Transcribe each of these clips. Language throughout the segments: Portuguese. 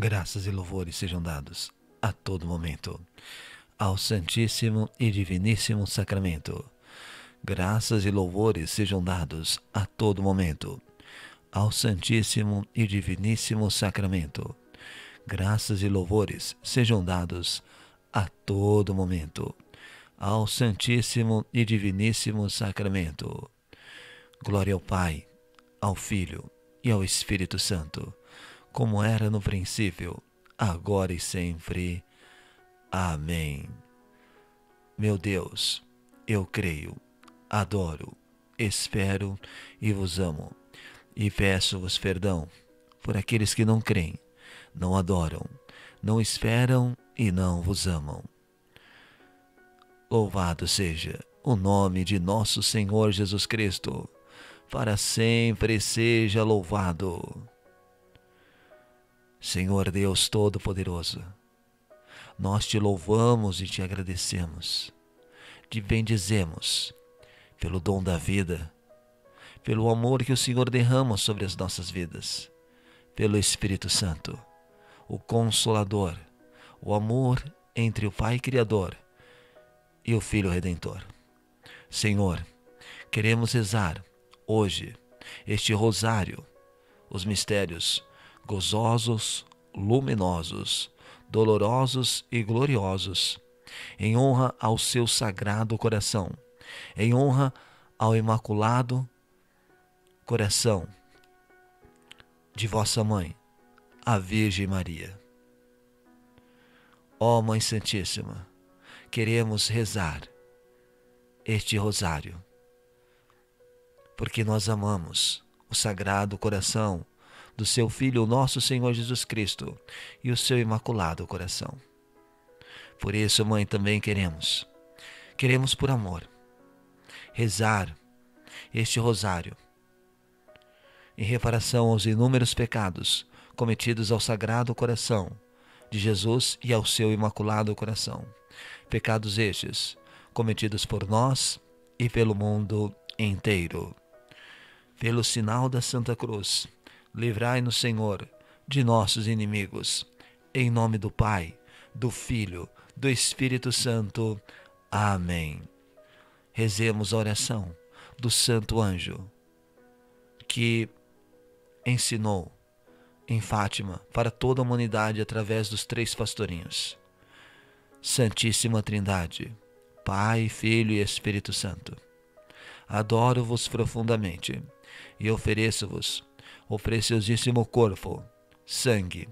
Graças e louvores sejam dados a todo momento ao Santíssimo e Diviníssimo Sacramento. Graças e louvores sejam dados a todo momento ao Santíssimo e Diviníssimo Sacramento. Graças e louvores sejam dados a todo momento ao Santíssimo e Diviníssimo Sacramento. Glória ao Pai, ao Filho e ao Espírito Santo, como era no princípio, agora e sempre. Amém. Meu Deus, eu creio, adoro, espero e vos amo, e peço-vos perdão por aqueles que não creem, não adoram, não esperam e não vos amam. Louvado seja o nome de nosso Senhor Jesus Cristo, para sempre seja louvado. Senhor Deus Todo-Poderoso, nós te louvamos e te agradecemos, te bendizemos pelo dom da vida, pelo amor que o Senhor derrama sobre as nossas vidas, pelo Espírito Santo, o Consolador, o amor entre o Pai Criador e o Filho Redentor. Senhor, queremos rezar hoje este rosário, os mistérios gozosos, luminosos, dolorosos e gloriosos, em honra ao seu sagrado coração, em honra ao imaculado coração de vossa mãe, a Virgem Maria. Ó Mãe Santíssima, queremos rezar este rosário, porque nós amamos o Sagrado Coração do seu Filho, nosso Senhor Jesus Cristo, e o seu Imaculado Coração. Por isso, Mãe, também queremos, queremos por amor, rezar este rosário em reparação aos inúmeros pecados cometidos ao Sagrado Coração de Jesus e ao seu Imaculado Coração. Pecados estes cometidos por nós e pelo mundo inteiro. Pelo sinal da Santa Cruz, livrai-nos, Senhor, de nossos inimigos. Em nome do Pai, do Filho, do Espírito Santo. Amém. Rezemos a oração do Santo Anjo, que ensinou em Fátima para toda a humanidade através dos três pastorinhos. Santíssima Trindade, Pai, Filho e Espírito Santo, adoro-vos profundamente e ofereço-vos o preciosíssimo corpo, sangue,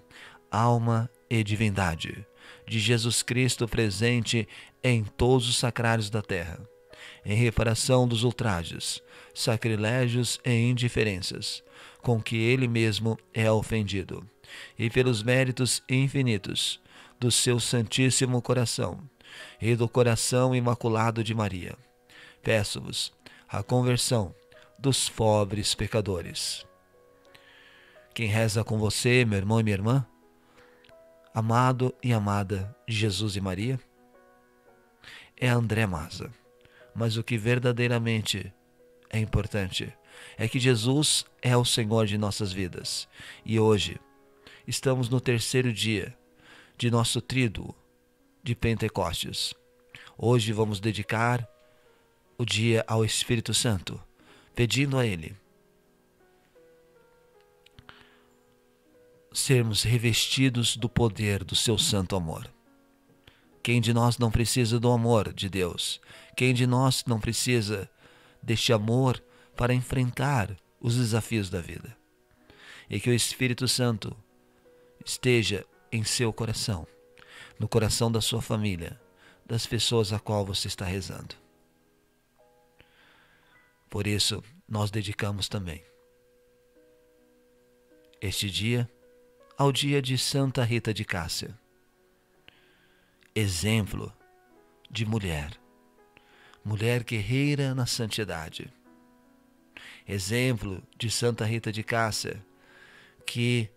alma e divindade de Jesus Cristo presente em todos os sacrários da terra, em reparação dos ultrajes, sacrilégios e indiferenças com que ele mesmo é ofendido, e pelos méritos infinitos do seu Santíssimo Coração e do coração imaculado de Maria, peço-vos a conversão dos pobres pecadores. Quem reza com você, meu irmão e minha irmã, amado e amada de Jesus e Maria, é André Maza. Mas o que verdadeiramente é importante é que Jesus é o Senhor de nossas vidas. E hoje estamos no terceiro dia de nosso tríduo de Pentecostes. Hoje vamos dedicar o dia ao Espírito Santo, pedindo a Ele sermos revestidos do poder do seu santo amor. Quem de nós não precisa do amor de Deus? Quem de nós não precisa deste amor para enfrentar os desafios da vida? E que o Espírito Santo esteja em seu coração, no coração da sua família, das pessoas a qual você está rezando. Por isso, nós dedicamos também este dia ao dia de Santa Rita de Cássia. Exemplo de mulher, mulher guerreira na santidade. Exemplo de Santa Rita de Cássia, que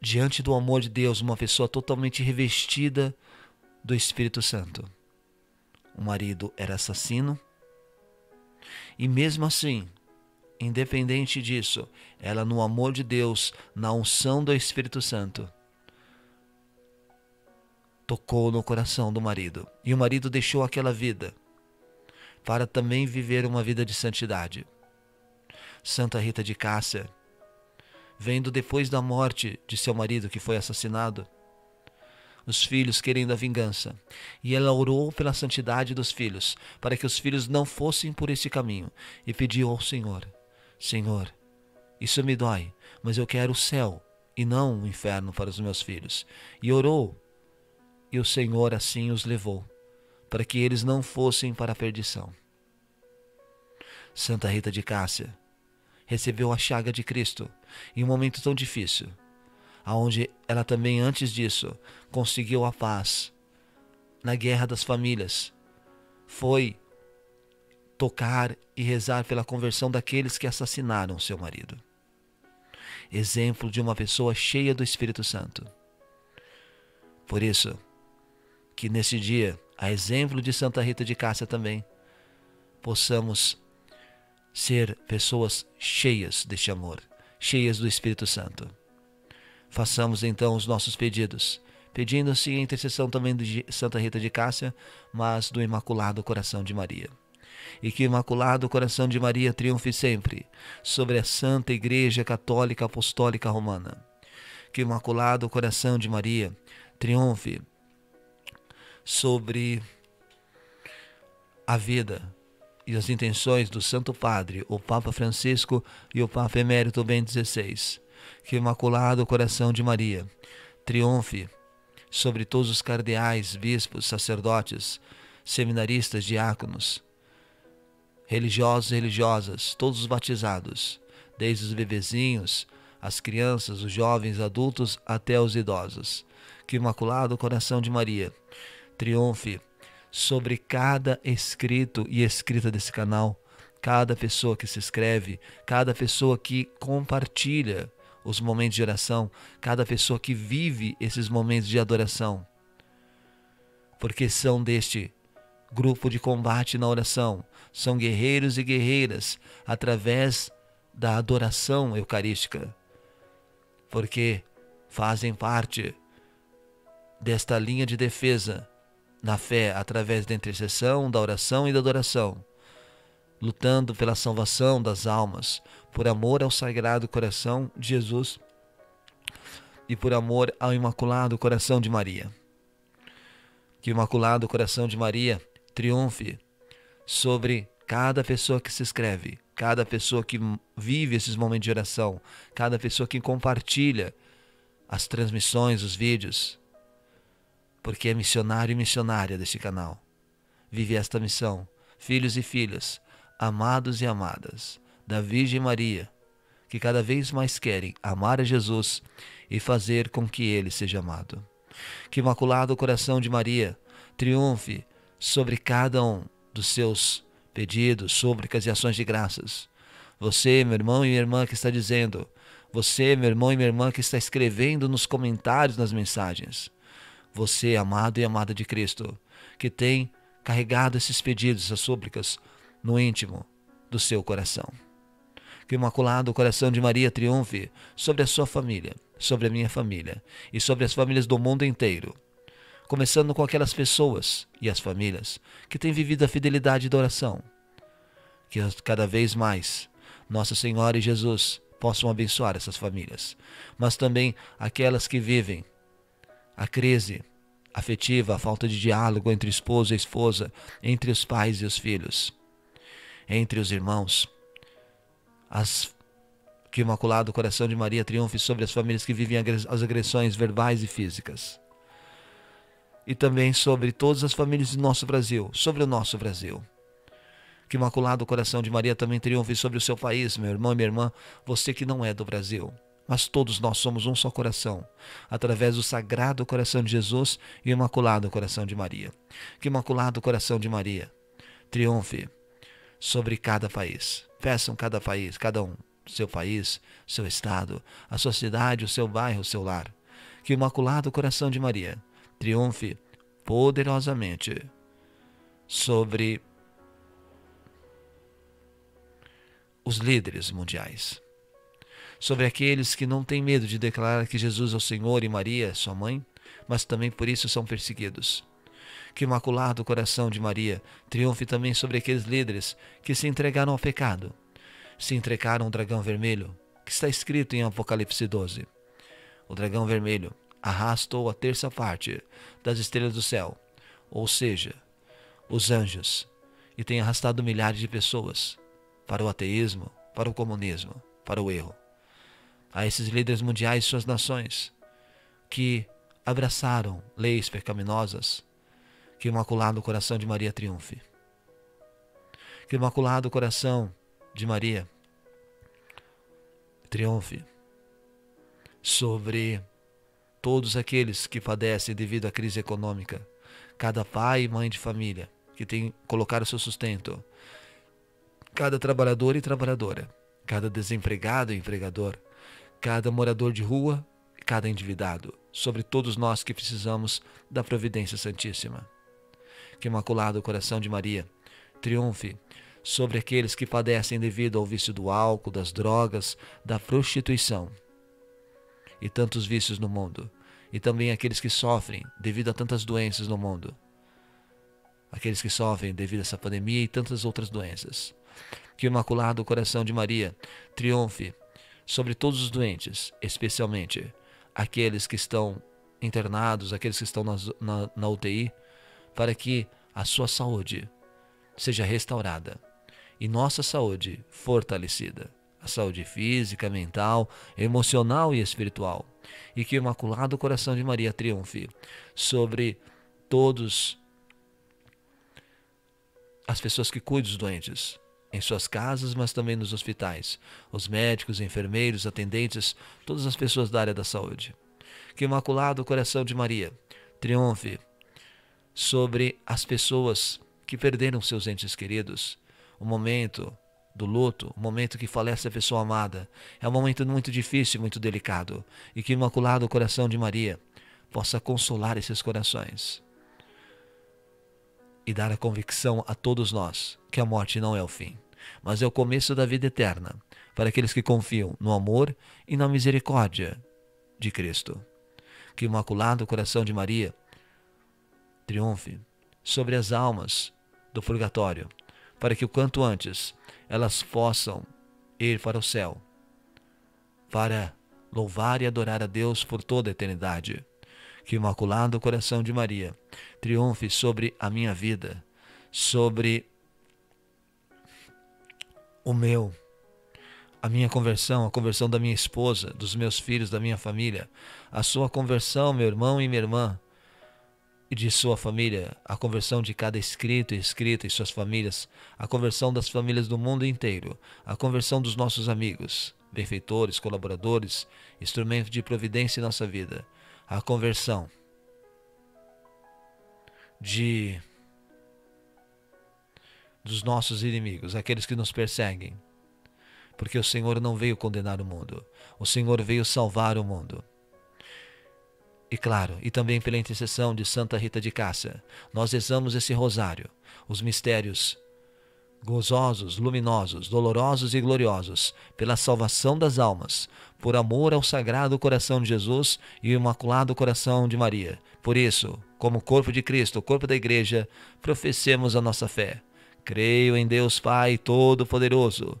diante do amor de Deus, uma pessoa totalmente revestida do Espírito Santo. O marido era assassino e mesmo assim Independente disso, ela, no amor de Deus, na unção do Espírito Santo, tocou no coração do marido. E o marido deixou aquela vida para também viver uma vida de santidade. Santa Rita de Cássia, vendo depois da morte de seu marido que foi assassinado, os filhos querendo a vingança. E ela orou pela santidade dos filhos, para que os filhos não fossem por esse caminho, e pediu ao Senhor: Senhor, isso me dói, mas eu quero o céu e não o inferno para os meus filhos. E orou, e o Senhor assim os levou, para que eles não fossem para a perdição. Santa Rita de Cássia recebeu a chaga de Cristo em um momento tão difícil aonde ela também antes disso conseguiu a paz na guerra das famílias. Foi tocar e rezar pela conversão daqueles que assassinaram seu marido. Exemplo de uma pessoa cheia do Espírito Santo. Por isso, que nesse dia, a exemplo de Santa Rita de Cássia também, possamos ser pessoas cheias deste amor, cheias do Espírito Santo. Façamos então os nossos pedidos, pedindo-se a intercessão também de Santa Rita de Cássia, mas do Imaculado Coração de Maria. E que o Imaculado Coração de Maria triunfe sempre sobre a Santa Igreja Católica Apostólica Romana. Que o Imaculado Coração de Maria triunfe sobre a vida e as intenções do Santo Padre, o Papa Francisco e o Papa Emérito Bento XVI que o Imaculado Coração de Maria triunfe sobre todos os cardeais, bispos, sacerdotes, seminaristas, diáconos, religiosos e religiosas, todos os batizados, desde os bebezinhos, as crianças, os jovens, adultos até os idosos. Que o Imaculado Coração de Maria triunfe sobre cada escrito e escrita desse canal, cada pessoa que se inscreve, cada pessoa que compartilha os momentos de oração, cada pessoa que vive esses momentos de adoração. Porque são deste grupo de combate na oração, são guerreiros e guerreiras através da adoração eucarística. Porque fazem parte desta linha de defesa na fé através da intercessão, da oração e da adoração lutando pela salvação das almas, por amor ao Sagrado Coração de Jesus e por amor ao Imaculado Coração de Maria. Que o Imaculado Coração de Maria triunfe sobre cada pessoa que se inscreve, cada pessoa que vive esses momentos de oração, cada pessoa que compartilha as transmissões, os vídeos, porque é missionário e missionária deste canal. Vive esta missão, filhos e filhas, amados e amadas da Virgem Maria, que cada vez mais querem amar a Jesus e fazer com que ele seja amado. Que Imaculado Coração de Maria triunfe sobre cada um dos seus pedidos, súplicas e ações de graças. Você, meu irmão e minha irmã que está dizendo, você, meu irmão e minha irmã que está escrevendo nos comentários nas mensagens, você, amado e amada de Cristo, que tem carregado esses pedidos, essas súplicas no íntimo do seu coração. Que o Imaculado Coração de Maria triunfe sobre a sua família, sobre a minha família e sobre as famílias do mundo inteiro. Começando com aquelas pessoas e as famílias que têm vivido a fidelidade da oração. Que cada vez mais Nossa Senhora e Jesus possam abençoar essas famílias, mas também aquelas que vivem a crise afetiva, a falta de diálogo entre esposo e esposa, entre os pais e os filhos entre os irmãos. As, que o Imaculado Coração de Maria triunfe sobre as famílias que vivem as agressões verbais e físicas. E também sobre todas as famílias do nosso Brasil, sobre o nosso Brasil. Que o Imaculado Coração de Maria também triunfe sobre o seu país, meu irmão e minha irmã, você que não é do Brasil. Mas todos nós somos um só coração, através do Sagrado Coração de Jesus e o Imaculado Coração de Maria. Que o Imaculado Coração de Maria triunfe sobre cada país. Peçam cada país, cada um, seu país, seu estado, a sua cidade, o seu bairro, o seu lar. Que o Imaculado Coração de Maria triunfe poderosamente sobre os líderes mundiais, sobre aqueles que não têm medo de declarar que Jesus é o Senhor e Maria, sua mãe, mas também por isso são perseguidos. Que o Imaculado Coração de Maria triunfe também sobre aqueles líderes que se entregaram ao pecado, se entregaram ao dragão vermelho, que está escrito em Apocalipse 12. O dragão vermelho arrastou a terça parte das estrelas do céu, ou seja, os anjos, e tem arrastado milhares de pessoas para o ateísmo, para o comunismo, para o erro. A esses líderes mundiais e suas nações que abraçaram leis pecaminosas, que o Imaculado Coração de Maria triunfe. Que o Imaculado Coração de Maria triunfe sobre todos aqueles que padecem devido à crise econômica, cada pai e mãe de família que tem colocar o seu sustento, cada trabalhador e trabalhadora, cada desempregado e empregador, cada morador de rua e cada endividado, sobre todos nós que precisamos da providência santíssima. Que o Imaculado Coração de Maria triunfe sobre aqueles que padecem devido ao vício do álcool, das drogas, da prostituição e tantos vícios no mundo, e também aqueles que sofrem devido a tantas doenças no mundo, aqueles que sofrem devido a essa pandemia e tantas outras doenças. Que o Imaculado Coração de Maria triunfe sobre todos os doentes, especialmente aqueles que estão internados, aqueles que estão na, na, na UTI, para que a sua saúde seja restaurada e nossa saúde fortalecida a saúde física, mental, emocional e espiritual. E que o Imaculado Coração de Maria triunfe sobre todos as pessoas que cuidam dos doentes, em suas casas, mas também nos hospitais, os médicos, enfermeiros, atendentes, todas as pessoas da área da saúde. Que o Imaculado Coração de Maria triunfe sobre as pessoas que perderam seus entes queridos, o momento do luto, o momento que falece a pessoa amada. É um momento muito difícil, muito delicado, e que o Imaculado Coração de Maria possa consolar esses corações e dar a convicção a todos nós que a morte não é o fim, mas é o começo da vida eterna para aqueles que confiam no amor e na misericórdia de Cristo. Que o Imaculado Coração de Maria triunfe sobre as almas do purgatório, para que o quanto antes elas possam ir para o céu, para louvar e adorar a Deus por toda a eternidade. Que o Imaculado Coração de Maria triunfe sobre a minha vida, sobre o meu, a minha conversão, a conversão da minha esposa, dos meus filhos, da minha família, a sua conversão, meu irmão e minha irmã, de sua família, a conversão de cada escrito e escrita e suas famílias, a conversão das famílias do mundo inteiro, a conversão dos nossos amigos, benfeitores, colaboradores, instrumentos de providência em nossa vida, a conversão de dos nossos inimigos, aqueles que nos perseguem. Porque o Senhor não veio condenar o mundo, o Senhor veio salvar o mundo. E claro, e também pela intercessão de Santa Rita de Cássia, nós rezamos esse rosário, os mistérios gozosos, luminosos, dolorosos e gloriosos, pela salvação das almas, por amor ao Sagrado Coração de Jesus e Imaculado Coração de Maria. Por isso, como corpo de Cristo, corpo da Igreja, professemos a nossa fé. Creio em Deus Pai Todo-Poderoso,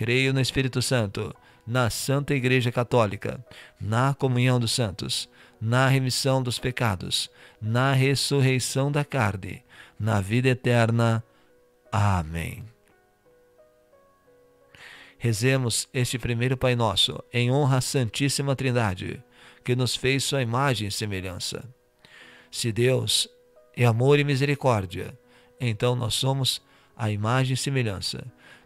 Creio no Espírito Santo, na Santa Igreja Católica, na comunhão dos santos, na remissão dos pecados, na ressurreição da carne, na vida eterna. Amém. Rezemos este primeiro Pai Nosso em honra à Santíssima Trindade, que nos fez sua imagem e semelhança. Se Deus é amor e misericórdia, então nós somos a imagem e semelhança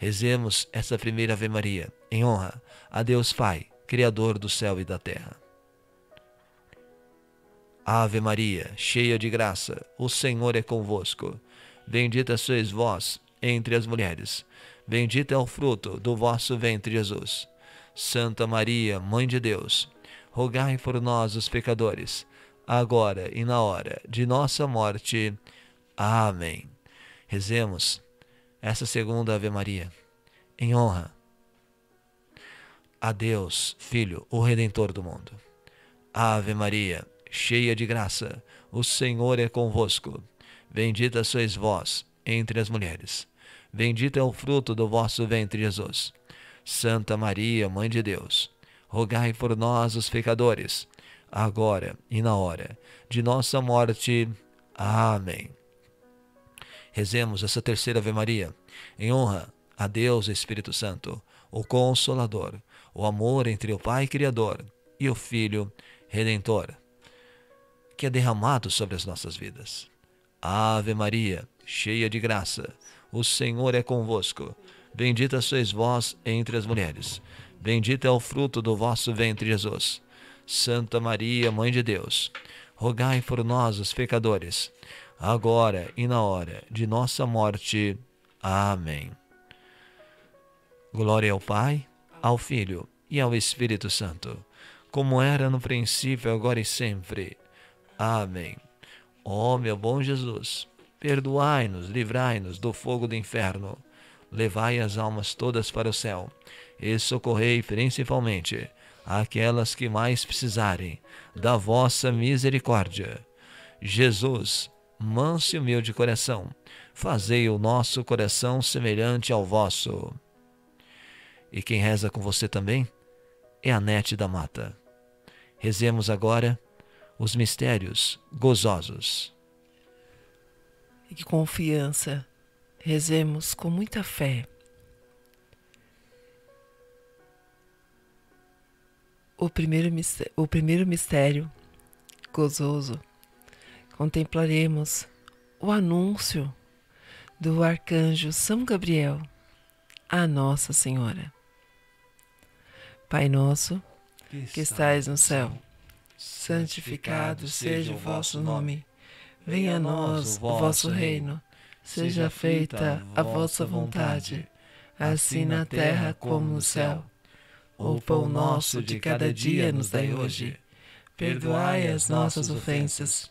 Rezemos essa primeira Ave Maria em honra a Deus Pai, Criador do céu e da terra. Ave Maria, cheia de graça, o Senhor é convosco. Bendita sois vós entre as mulheres. Bendito é o fruto do vosso ventre, Jesus. Santa Maria, Mãe de Deus, rogai por nós, os pecadores, agora e na hora de nossa morte. Amém. Rezemos essa segunda Ave Maria, em honra a Deus, Filho, o Redentor do mundo. Ave Maria, cheia de graça, o Senhor é convosco. Bendita sois vós entre as mulheres. Bendito é o fruto do vosso ventre, Jesus. Santa Maria, Mãe de Deus, rogai por nós, os pecadores, agora e na hora de nossa morte. Amém. Rezemos essa terceira Ave Maria, em honra a Deus Espírito Santo, o Consolador, o amor entre o Pai Criador e o Filho Redentor, que é derramado sobre as nossas vidas. Ave Maria, cheia de graça, o Senhor é convosco. Bendita sois vós entre as mulheres. Bendito é o fruto do vosso ventre, Jesus. Santa Maria, Mãe de Deus, rogai por nós, os pecadores agora e na hora de nossa morte. Amém. Glória ao Pai, ao Filho e ao Espírito Santo, como era no princípio, agora e sempre. Amém. Ó oh, meu bom Jesus, perdoai-nos, livrai-nos do fogo do inferno, levai as almas todas para o céu e socorrei principalmente aquelas que mais precisarem da vossa misericórdia. Jesus, manso e humilde coração, fazei o nosso coração semelhante ao vosso. E quem reza com você também é a Nete da Mata. Rezemos agora os mistérios gozosos. E que confiança, rezemos com muita fé. O primeiro, o primeiro mistério gozoso contemplaremos o anúncio do arcanjo São Gabriel à Nossa Senhora. Pai nosso, que estais no céu, santificado seja o vosso nome. Venha a nós o vosso reino. Seja feita a vossa vontade, assim na terra como no céu. O pão nosso de cada dia nos dai hoje. Perdoai as nossas ofensas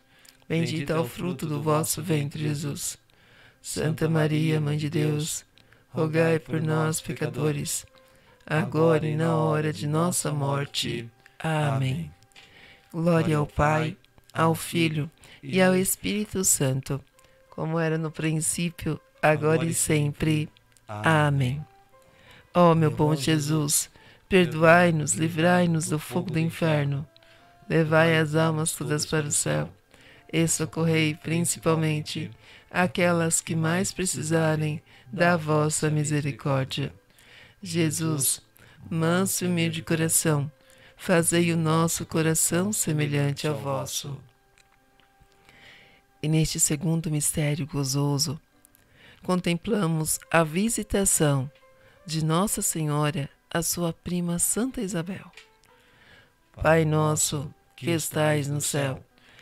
Bendito é o fruto do vosso ventre, Jesus. Santa Maria, Mãe de Deus, rogai por nós, pecadores agora e na hora de nossa morte. Amém. Glória ao Pai, ao Filho e ao Espírito Santo, como era no princípio, agora e sempre. Amém. Ó oh, meu bom Jesus, perdoai-nos, livrai-nos do fogo do inferno, levai as almas todas para o céu e socorrei principalmente aquelas que mais precisarem da vossa misericórdia. Jesus, manso e humilde de coração, fazei o nosso coração semelhante ao vosso. E neste segundo mistério gozoso, contemplamos a visitação de Nossa Senhora à sua prima Santa Isabel. Pai nosso, que estais no céu,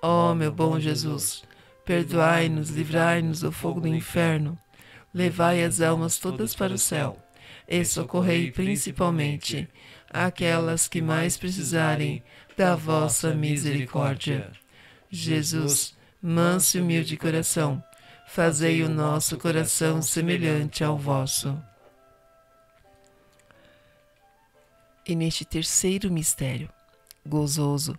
Ó oh, meu bom Jesus, perdoai-nos, livrai-nos do fogo do inferno, levai as almas todas para o céu e socorrei principalmente aquelas que mais precisarem da vossa misericórdia. Jesus, manso e humilde coração, fazei o nosso coração semelhante ao vosso. E neste terceiro mistério, gozoso,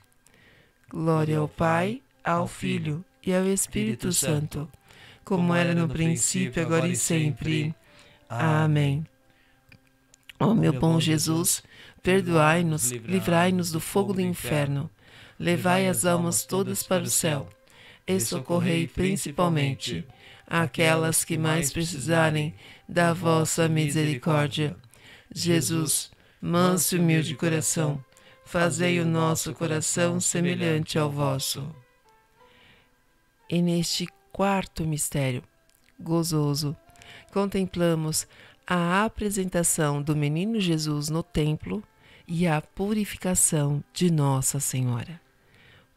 Glória ao Pai, ao Filho e ao Espírito Santo, como era no princípio, agora e sempre. Amém. Ó meu bom Jesus, perdoai-nos, livrai-nos do fogo do inferno, levai as almas todas para o céu e socorrei principalmente aquelas que mais precisarem da vossa misericórdia. Jesus, manso e humilde coração, fazei o nosso coração semelhante ao vosso. E neste quarto mistério gozoso, contemplamos a apresentação do menino Jesus no templo e a purificação de Nossa Senhora.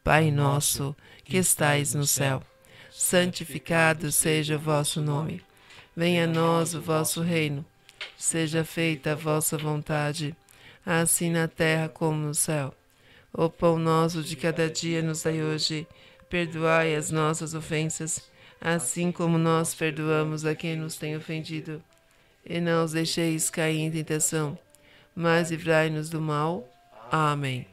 Pai nosso, que estais no céu, santificado seja o vosso nome. Venha a nós o vosso reino Seja feita a vossa vontade, assim na terra como no céu. O pão nosso de cada dia nos dai hoje. Perdoai as nossas ofensas, assim como nós perdoamos a quem nos tem ofendido. E não os deixeis cair em tentação, mas livrai-nos do mal. Amém.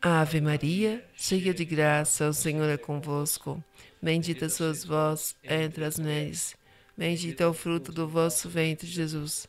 Ave Maria, cheia de graça, o Senhor é convosco. Bendita sois vós entre as mulheres Bendito é o fruto do vosso ventre, Jesus.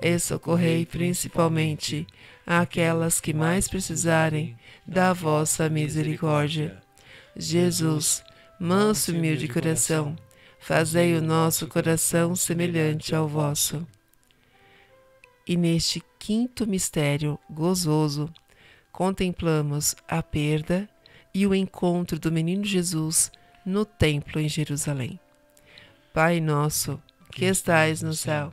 e socorrei principalmente aquelas que mais precisarem da vossa misericórdia. Jesus, manso e humilde coração, fazei o nosso coração semelhante ao vosso. E neste quinto mistério gozoso, contemplamos a perda e o encontro do menino Jesus no templo em Jerusalém. Pai nosso, que estais no céu,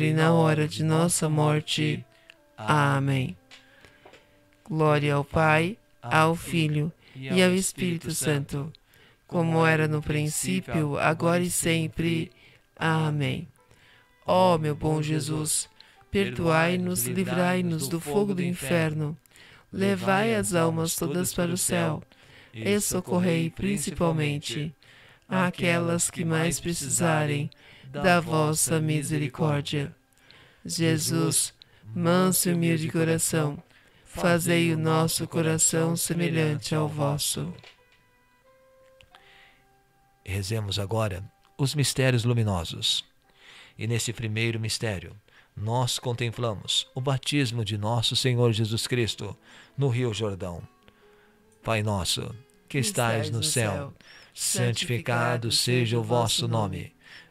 e na hora de nossa morte. Amém. Glória ao Pai, ao Filho e ao Espírito Santo, como era no princípio, agora e sempre. Amém. Ó oh, meu bom Jesus, perdoai-nos, livrai-nos do fogo do inferno, levai as almas todas para o céu e socorrei principalmente aquelas que mais precisarem da vossa misericórdia. Jesus, manso e humilde coração, fazei o nosso coração semelhante ao vosso. Rezemos agora os mistérios luminosos. E nesse primeiro mistério, nós contemplamos o batismo de nosso Senhor Jesus Cristo no Rio Jordão. Pai nosso, que estais no céu, santificado seja o vosso nome.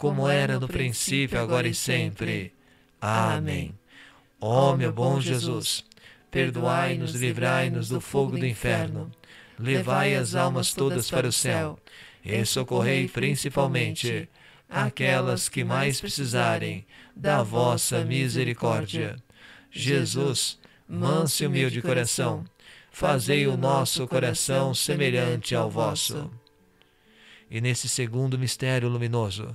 como era no princípio, agora e sempre. Amém. Ó oh, meu bom Jesus, perdoai-nos, livrai-nos do fogo do inferno, levai as almas todas para o céu, e socorrei principalmente aquelas que mais precisarem da vossa misericórdia. Jesus, manso e humilde coração, fazei o nosso coração semelhante ao vosso. E nesse segundo mistério luminoso,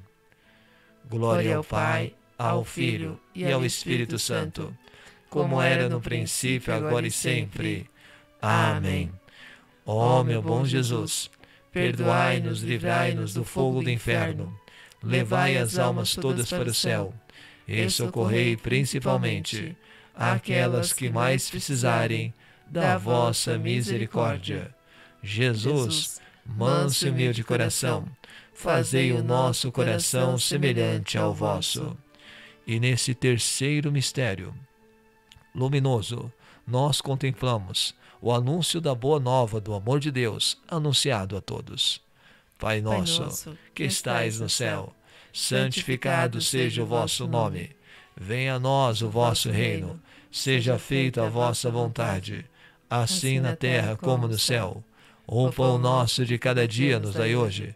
Glória ao Pai, ao Filho e ao Espírito Santo, como era no princípio, agora e sempre. Amém. Ó oh, meu bom Jesus, perdoai-nos, livrai-nos do fogo do inferno, levai as almas todas para o céu e socorrei principalmente aquelas que mais precisarem da vossa misericórdia. Jesus, manso e humilde coração, fazei o nosso coração semelhante ao vosso. E nesse terceiro mistério luminoso, nós contemplamos o anúncio da boa nova do amor de Deus anunciado a todos. Pai nosso, que estais no céu, santificado seja o vosso nome. Venha a nós o vosso reino. Seja feita a vossa vontade, assim na terra como no céu. O pão nosso de cada dia nos dai hoje.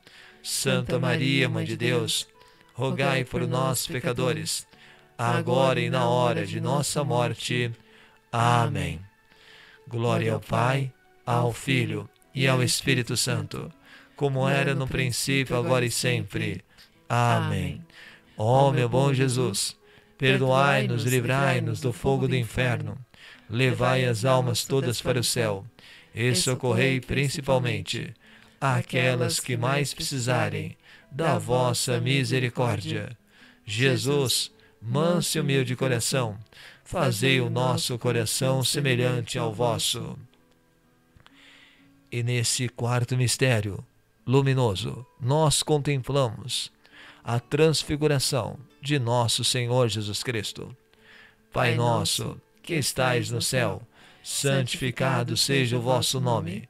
Santa Maria, Mãe de Deus, rogai por nós, pecadores, agora e na hora de nossa morte. Amém. Glória ao Pai, ao Filho e ao Espírito Santo, como era no princípio, agora e sempre. Amém. Ó oh, meu bom Jesus, Perdoai-nos, livrai-nos do fogo do inferno. Levai as almas todas para o céu e socorrei principalmente aquelas que mais precisarem da vossa misericórdia. Jesus, manso e humilde coração, fazei o nosso coração semelhante ao vosso. E nesse quarto mistério luminoso, nós contemplamos a transfiguração de nosso Senhor Jesus Cristo. Pai nosso, que estais no céu, santificado seja o vosso nome.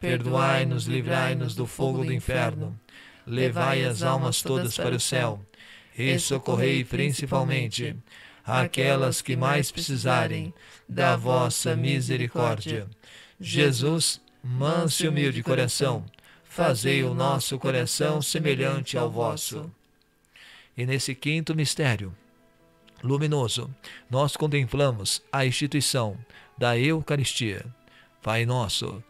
perdoai-nos, livrai-nos do fogo do inferno, levai as almas todas para o céu e socorrei principalmente aquelas que mais precisarem da vossa misericórdia. Jesus, manso e humilde coração, fazei o nosso coração semelhante ao vosso. E nesse quinto mistério luminoso, nós contemplamos a instituição da Eucaristia. Pai nosso,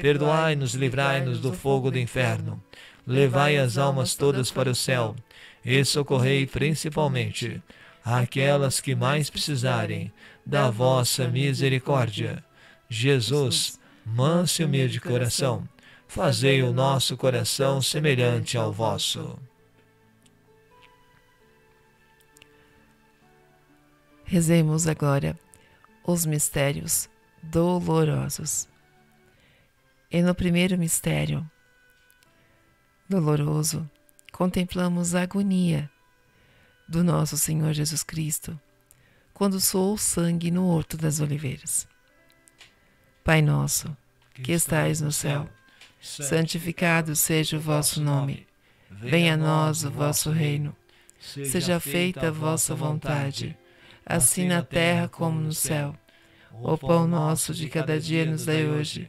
perdoai-nos, livrai-nos do fogo do inferno, levai as almas todas para o céu e socorrei principalmente aquelas que mais precisarem da vossa misericórdia. Jesus, manso e humilde coração, fazei o nosso coração semelhante ao vosso. Rezemos agora os mistérios dolorosos. E no primeiro mistério doloroso, contemplamos a agonia do nosso Senhor Jesus Cristo quando soou sangue no Horto das Oliveiras. Pai nosso, que estais no céu, santificado seja o vosso nome. Venha a nós o vosso reino. Seja feita a vossa vontade, assim na terra como no céu. O pão nosso de cada dia nos dai hoje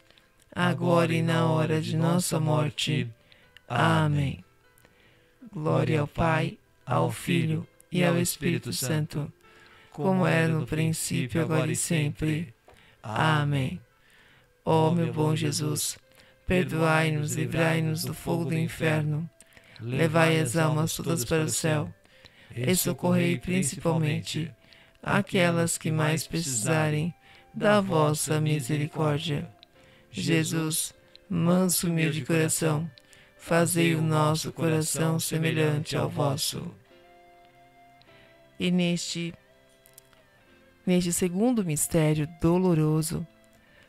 agora e na hora de nossa morte. Amém. Glória ao Pai, ao Filho e ao Espírito Santo, como era no princípio, agora e sempre. Amém. Ó meu bom Jesus, perdoai-nos, livrai-nos do fogo do inferno, levai as almas todas para o céu e socorrei principalmente aquelas que mais precisarem da vossa misericórdia. Jesus, manso humilde coração, fazei o nosso coração semelhante ao vosso. E neste, neste segundo mistério doloroso,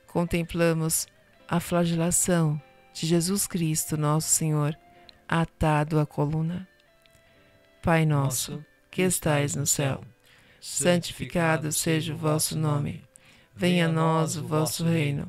contemplamos a flagelação de Jesus Cristo, nosso Senhor, atado à coluna. Pai nosso, que estais no céu, santificado seja o vosso nome. Venha a nós o vosso reino.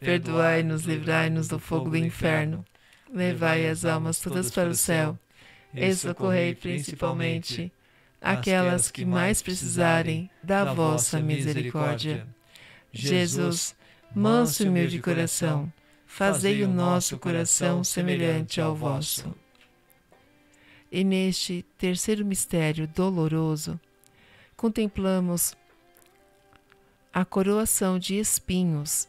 perdoai-nos, livrai-nos do fogo do inferno, levai as almas todas para o céu e socorrei principalmente aquelas que mais precisarem da vossa misericórdia. Jesus, manso e humilde coração, fazei o nosso coração semelhante ao vosso. E neste terceiro mistério doloroso, contemplamos a coroação de espinhos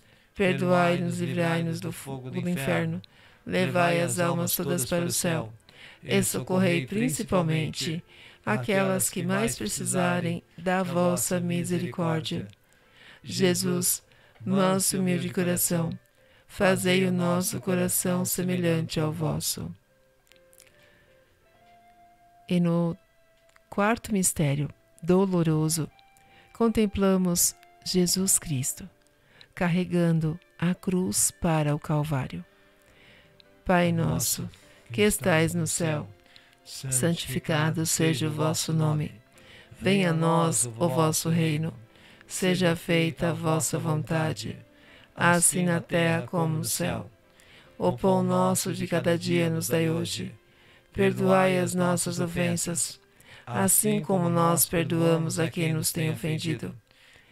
perdoai-nos e livrai-nos do fogo do inferno, levai as almas todas para o céu, e socorrei principalmente aquelas que mais precisarem da vossa misericórdia. Jesus, manso e humilde coração, fazei o nosso coração semelhante ao vosso. E no quarto mistério doloroso, contemplamos Jesus Cristo carregando a cruz para o Calvário. Pai nosso, que estais no céu, santificado seja o vosso nome. Venha a nós o vosso reino. Seja feita a vossa vontade, assim na terra como no céu. O pão nosso de cada dia nos dai hoje Perdoai as nossas ofensas, assim como nós perdoamos a quem nos tem ofendido.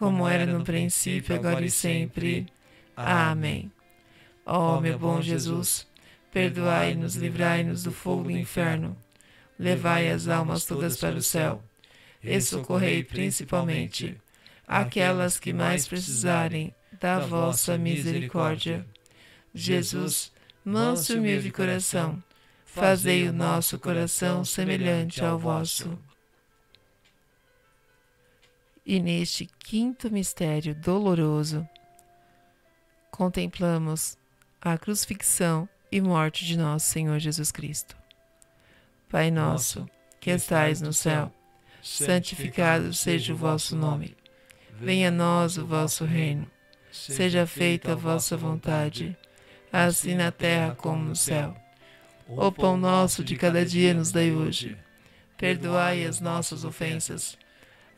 como era no princípio, agora e sempre. Amém. Ó oh, meu bom Jesus, perdoai-nos, livrai-nos do fogo do inferno, levai as almas todas para o céu e socorrei principalmente aquelas que mais precisarem da vossa misericórdia. Jesus, manso e humilde coração, fazei o nosso coração semelhante ao vosso. E neste quinto mistério doloroso, contemplamos a crucifixão e morte de nosso Senhor Jesus Cristo. Pai nosso, que estais no céu, santificado seja o vosso nome. Venha a nós o vosso reino. Seja feita a vossa vontade, assim na terra como no céu. O pão nosso de cada dia nos dai hoje. Perdoai as nossas ofensas,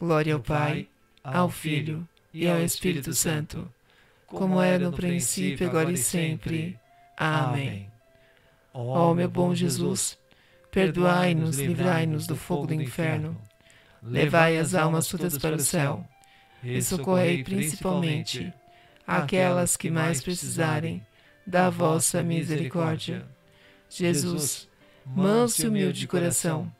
Glória ao Pai, ao Filho e ao Espírito Santo, como era no princípio, agora e sempre. Amém. Ó meu bom Jesus, perdoai-nos, livrai-nos do fogo do inferno, levai as almas todas para o céu. e socorrei principalmente aquelas que mais precisarem da vossa misericórdia. Jesus, manso e humilde de coração,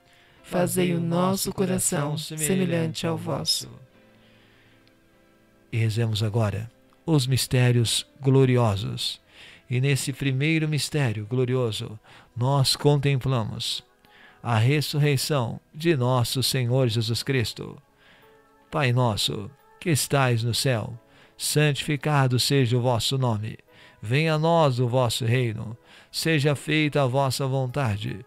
fazei o nosso coração semelhante ao vosso. E rezemos agora os mistérios gloriosos. E nesse primeiro mistério glorioso, nós contemplamos a ressurreição de nosso Senhor Jesus Cristo. Pai nosso, que estais no céu, santificado seja o vosso nome. Venha a nós o vosso reino. Seja feita a vossa vontade,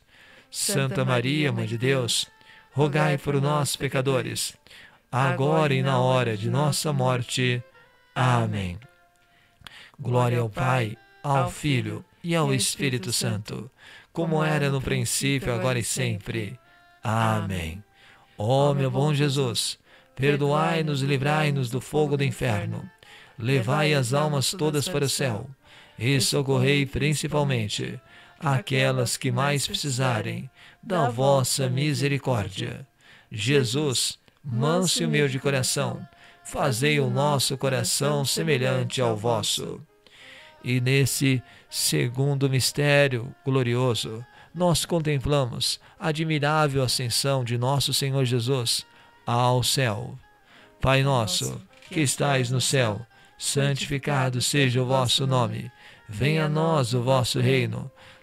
Santa Maria, Mãe de Deus, rogai por nós, pecadores, agora e na hora de nossa morte. Amém. Glória ao Pai, ao Filho e ao Espírito Santo, como era no princípio, agora e sempre. Amém. Ó meu bom Jesus, perdoai-nos e livrai-nos do fogo do inferno. Levai as almas todas para o céu e socorrei principalmente aquelas que mais precisarem da vossa misericórdia. Jesus, manso e humilde coração, fazei o nosso coração semelhante ao vosso. E nesse segundo mistério glorioso, nós contemplamos a admirável ascensão de nosso Senhor Jesus ao céu. Pai nosso, que estais no céu, santificado seja o vosso nome. Venha a nós o vosso reino.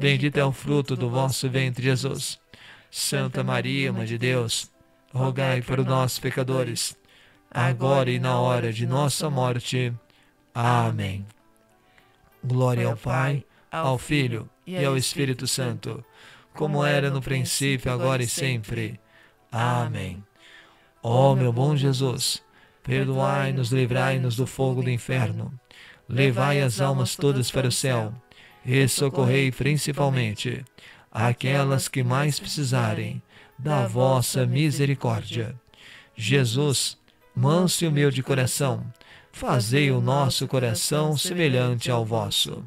Bendito é o fruto do vosso ventre, Jesus. Santa Maria, Mãe de Deus, rogai por nós, pecadores, agora e na hora de nossa morte. Amém. Glória ao Pai, ao Filho e ao Espírito Santo como era no princípio, agora e sempre. Amém. Ó oh, meu bom Jesus, perdoai-nos, livrai-nos do fogo do inferno, levai as almas todas para o céu e socorrei principalmente aquelas que mais precisarem da vossa misericórdia. Jesus, manso e humilde coração, fazei o nosso coração semelhante ao vosso.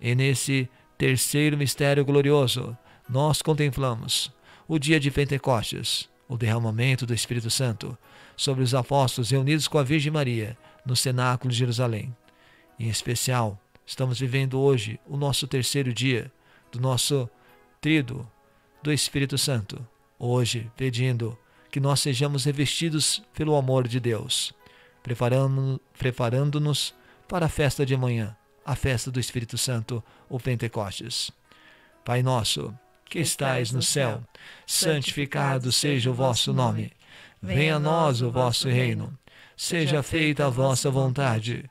E nesse terceiro mistério glorioso, nós contemplamos o dia de Pentecostes, o derramamento do Espírito Santo sobre os apóstolos reunidos com a Virgem Maria no cenáculo de Jerusalém. Em especial, Estamos vivendo hoje o nosso terceiro dia do nosso trido do Espírito Santo. Hoje, pedindo que nós sejamos revestidos pelo amor de Deus, preparando-nos para a festa de amanhã, a festa do Espírito Santo, o Pentecostes. Pai nosso, que estais no céu, santificado seja o vosso nome. Venha a nós o vosso reino. Seja feita a vossa vontade,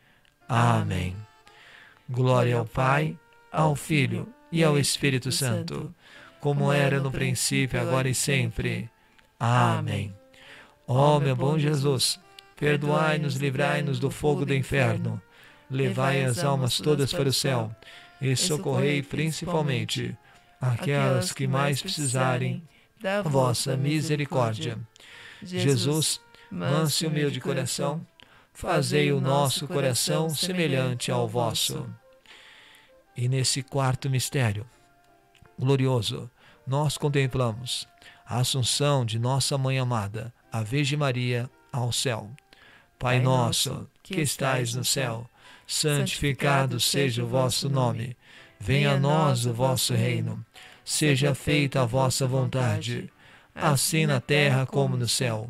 Amém. Glória ao Pai, ao Filho e ao Espírito Santo, como era no princípio, agora e sempre. Amém. Ó meu bom Jesus, Perdoai-nos, livrai-nos do fogo do inferno. Levai as almas todas para o céu e socorrei principalmente aquelas que mais precisarem da vossa misericórdia. Jesus, manso e humilde coração, fazei o nosso coração semelhante ao vosso. E nesse quarto mistério glorioso, nós contemplamos a assunção de nossa mãe amada, a Virgem Maria, ao céu. Pai nosso, que estais no céu, santificado seja o vosso nome. Venha a nós o vosso reino. Seja feita a vossa vontade, assim na terra como no céu.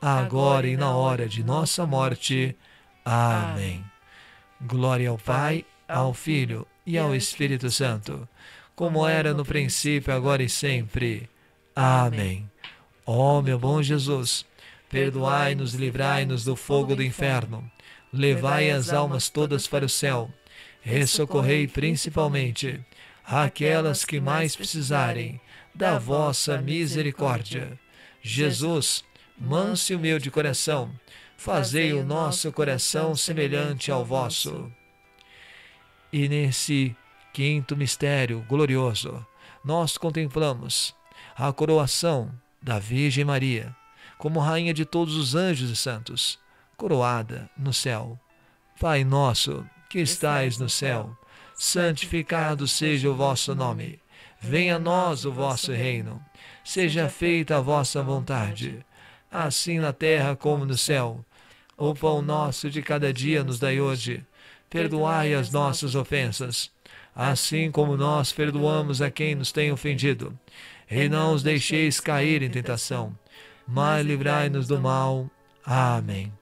agora e na hora de nossa morte. Amém. Glória ao Pai ao Filho e ao Espírito Santo, como era no princípio, agora e sempre. Amém. Ó oh, meu bom Jesus, perdoai-nos, livrai-nos do fogo do inferno, levai as almas todas para o céu, ressocorrei principalmente aquelas que mais precisarem da vossa misericórdia. Jesus, manso e humilde coração, fazei o nosso coração semelhante ao vosso. E nesse quinto mistério glorioso, nós contemplamos a coroação da Virgem Maria como rainha de todos os anjos e santos, coroada no céu. Pai nosso, que estais no céu, santificado seja o vosso nome. Venha a nós o vosso reino. Seja feita a vossa vontade, assim na terra como no céu. O pão nosso de cada dia nos dai hoje perdoai as nossas ofensas, assim como nós perdoamos a quem nos tem ofendido. E não os deixeis cair em tentação, mas livrai-nos do mal. Amém.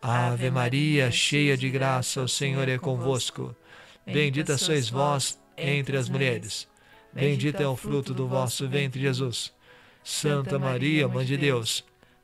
Ave Maria, cheia de graça, o Senhor é convosco. Bendita sois vós entre as mulheres. Bendito é o fruto do vosso ventre, Jesus. Santa Maria, Mãe de Deus,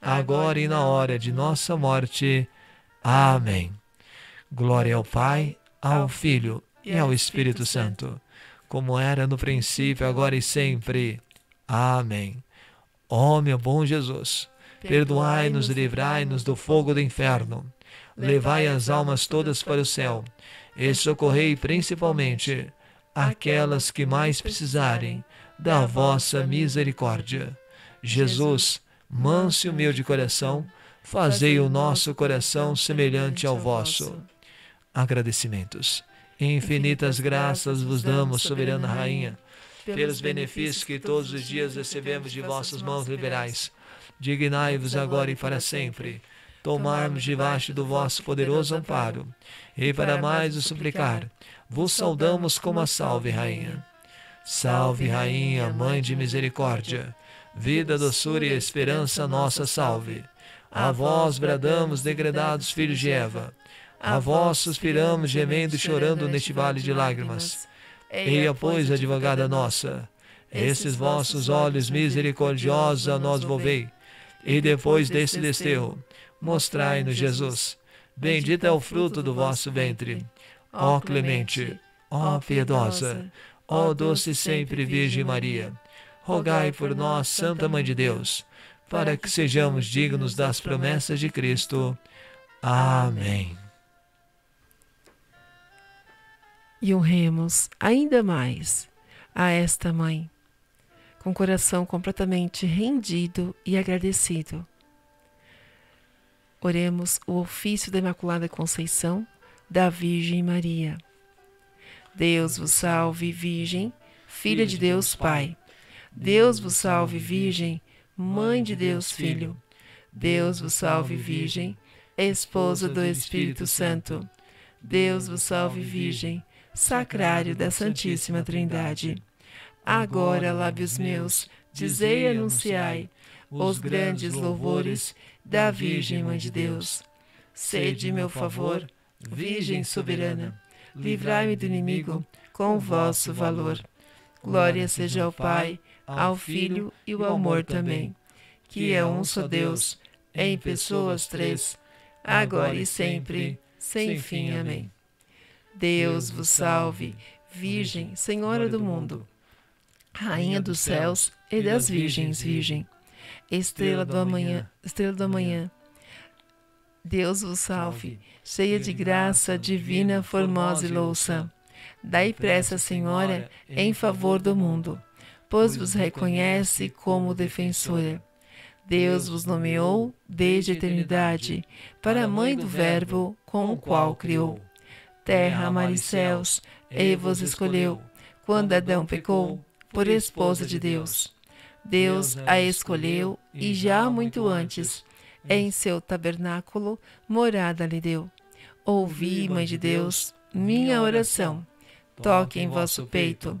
agora e na hora de nossa morte. Amém. Glória ao Pai, ao Filho e ao Espírito Santo, como era no princípio, agora e sempre. Amém. Ó meu bom Jesus, perdoai-nos e livrai-nos do fogo do inferno. Levai as almas todas para o céu e socorrei principalmente aquelas que mais precisarem da vossa misericórdia. Jesus, manso e humilde coração, fazei o nosso coração semelhante ao vosso. Agradecimentos. Infinitas graças vos damos, soberana Rainha, pelos benefícios que todos os dias recebemos de vossas mãos liberais. Dignai-vos agora e para sempre tomarmos debaixo do vosso poderoso amparo, e para mais o suplicar, vos saudamos como a salve, Rainha. Salve, Rainha, Mãe de Misericórdia, vida, doçura e esperança nossa salve. A vós bradamos, degredados filhos de Eva. A vós suspiramos, gemendo e chorando neste vale de lágrimas. Eia, pois, advogada nossa, esses vossos olhos misericordiosos a nós volvei, e depois desse desterro, mostrai-nos Jesus. Bendito é o fruto do vosso ventre. Ó clemente, ó piedosa, Ó doce sempre Virgem Maria, rogai por nós, Santa Mãe de Deus, para que sejamos dignos das promessas de Cristo. Amém. E honremos ainda mais a esta Mãe, com o coração completamente rendido e agradecido. Oremos o ofício da Imaculada Conceição da Virgem Maria. Deus vos salve, Virgem, Filha de Deus Pai. Deus vos salve, Virgem, Mãe de Deus Filho. Deus vos salve, Virgem, Esposa do Espírito Santo. Deus vos salve, Virgem, Sacrário da Santíssima Trindade. Agora, lábios meus, dizei e anunciai os grandes louvores da Virgem Mãe de Deus. Sede meu favor, Virgem soberana, livrai-me do inimigo com o vosso valor. Glória seja ao Pai, ao Filho e ao amor também, que é um só Deus, em pessoas três, agora e sempre, sem fim. Amém. Deus vos salve, Virgem, Senhora do mundo, Rainha dos céus e das virgens, Virgem, Estrela do amanhã, Estrela do amanhã. Deus vos salve, cheia de graça, divina, formosa e louça. Dai pressa, Senhora, em favor do mundo, pois vos reconhece como defensora. Deus vos nomeou desde a eternidade para a mãe do Verbo com o qual criou. Terra, mar e céus, e vos escolheu, quando Adão pecou, por esposa de Deus. Deus a escolheu e já muito antes, em seu tabernáculo, morada lhe deu. Ouvi, Mãe de Deus, minha oração. Toque em vosso peito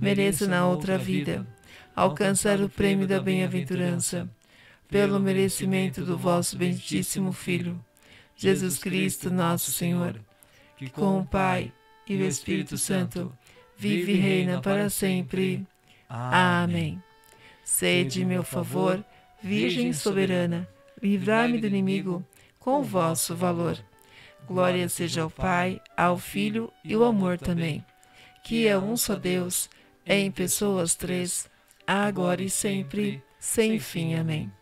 mereça na outra vida alcançar o prêmio da bem-aventurança pelo merecimento do vosso benditíssimo Filho, Jesus Cristo, nosso Senhor, que com o Pai e o Espírito Santo vive e reina para sempre. Amém. Sede meu favor, Virgem soberana, livrai-me do inimigo com o vosso valor. Glória seja ao Pai, ao Filho e ao amor também, que é um só Deus, em pessoas três, agora e sempre, sem fim. Amém.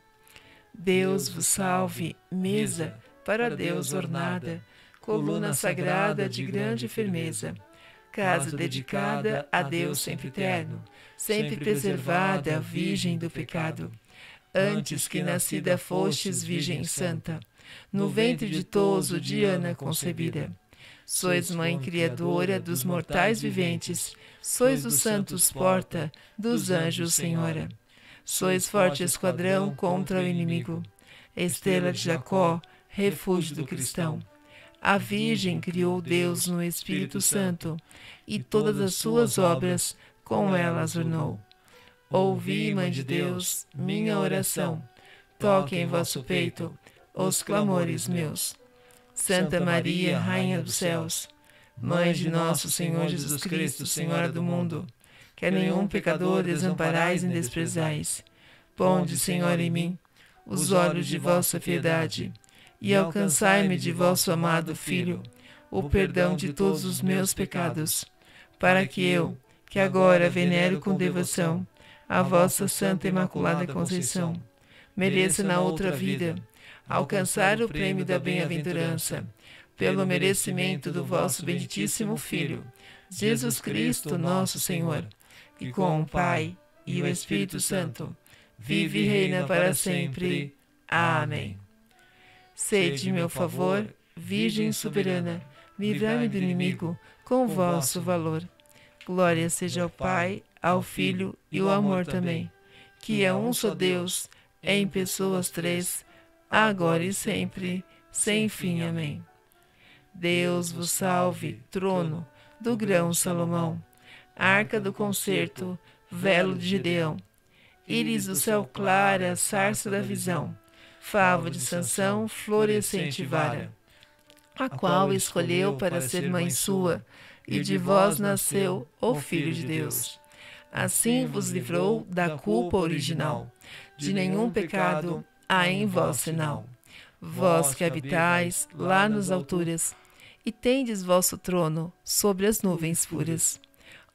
Deus vos salve, mesa para Deus ornada, coluna sagrada de grande firmeza, casa dedicada a Deus sempre eterno, sempre preservada, virgem do pecado. Antes que nascida fostes virgem santa, no ventre ditoso de Ana concebida. Sois mãe criadora dos mortais viventes, sois dos santos porta, dos anjos senhora. Sois forte esquadrão contra o inimigo. Estrela de Jacó, refúgio do cristão. A Virgem criou Deus no Espírito Santo, e todas as suas obras com ela as ornou. Ouvi, Mãe de Deus, minha oração. Toque em vosso peito os clamores meus. Santa Maria, Rainha dos céus, Mãe de nosso Senhor Jesus Cristo, Senhora do mundo, que a nenhum pecador desamparais nem desprezais. Ponde, Senhor, em mim os olhos de vossa piedade e alcançai-me de vosso amado Filho o perdão de todos os meus pecados, para que eu, que agora venero com devoção a vossa Santa Imaculada Conceição, mereça na outra vida alcançar o prêmio da bem-aventurança, pelo merecimento do vosso benditíssimo Filho, Jesus Cristo, nosso Senhor que com o Pai e o Espírito Santo vive e reina para sempre. Amém. Sede meu favor, Virgem soberana, livrai-me do inimigo com o vosso valor. Glória seja ao Pai, ao Filho e ao amor também, que é um só Deus, em pessoas três, agora e sempre, sem fim. Amém. Deus vos salve, trono do grão Salomão arca do concerto, velo de Gideão, íris do céu clara, sarça da visão, favo de Sansão, florescente vara, a qual escolheu para ser mãe sua, e de vós nasceu o Filho de Deus. Assim vos livrou da culpa original, de nenhum pecado há em vós sinal. Vós que habitais lá nas alturas, e tendes vosso trono sobre as nuvens puras.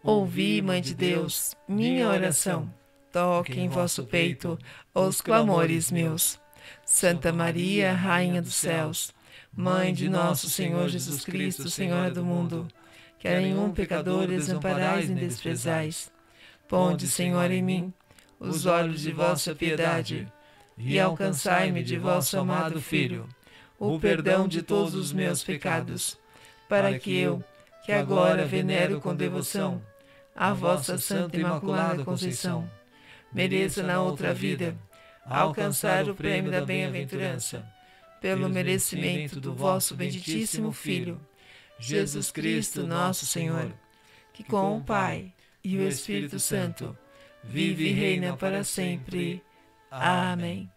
Ouvi, Mãe de Deus, minha oração. Toque em vosso peito os clamores meus. Santa Maria, Rainha dos céus, Mãe de nosso Senhor Jesus Cristo, Senhora do mundo, que a nenhum pecador desamparais nem desprezais. Ponde, Senhor, em mim os olhos de vossa piedade e alcançai-me de vosso amado Filho o perdão de todos os meus pecados, para que eu, que agora venero com devoção a vossa Santa Imaculada Conceição, mereça na outra vida alcançar o prêmio da bem-aventurança, pelo merecimento do vosso benditíssimo Filho, Jesus Cristo, nosso Senhor, que com o Pai e o Espírito Santo vive e reina para sempre. Amém.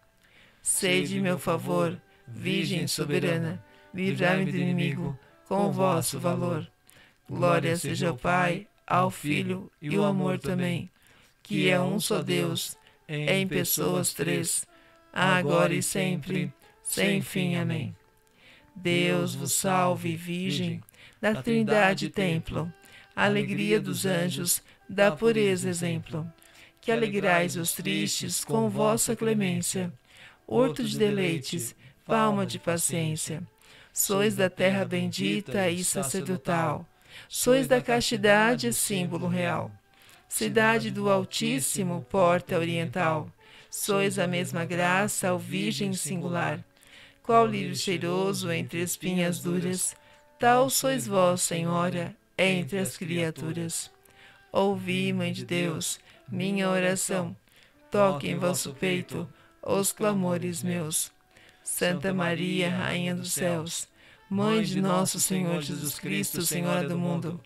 Sede meu favor, Virgem soberana, livrai-me do inimigo com o vosso valor. Glória seja ao Pai, ao Filho e ao amor também, que é um só Deus, em pessoas três, agora e sempre, sem fim. Amém. Deus vos salve, Virgem, da Trindade templo, alegria dos anjos, da pureza exemplo, que alegrais os tristes com vossa clemência, horto de deleites, palma de paciência. Sois da terra bendita e sacerdotal, sois da castidade símbolo real. Cidade do Altíssimo, porta oriental, sois a mesma graça ao Virgem singular. Qual lírio cheiroso entre espinhas duras, tal sois vós, Senhora, entre as criaturas. Ouvi, Mãe de Deus, minha oração, toque em vosso peito os clamores meus. Santa Maria, Rainha dos céus, Mãe de nosso Senhor Jesus Cristo, Senhora do mundo,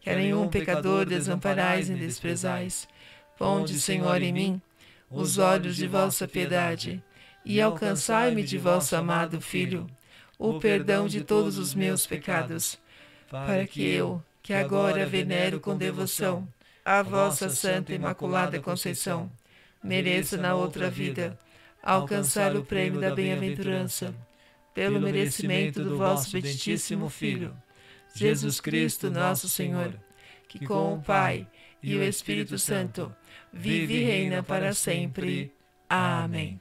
que a nenhum pecador desamparais e desprezais, ponde, Senhor, em mim os olhos de vossa piedade e alcançai-me de vosso amado Filho o perdão de todos os meus pecados, para que eu, que agora venero com devoção a vossa Santa Imaculada Conceição, mereça na outra vida alcançar o prêmio da bem-aventurança, pelo merecimento do vosso benditíssimo Filho, Jesus Cristo, nosso Senhor, que com o Pai e o Espírito Santo vive e reina para sempre. Amém.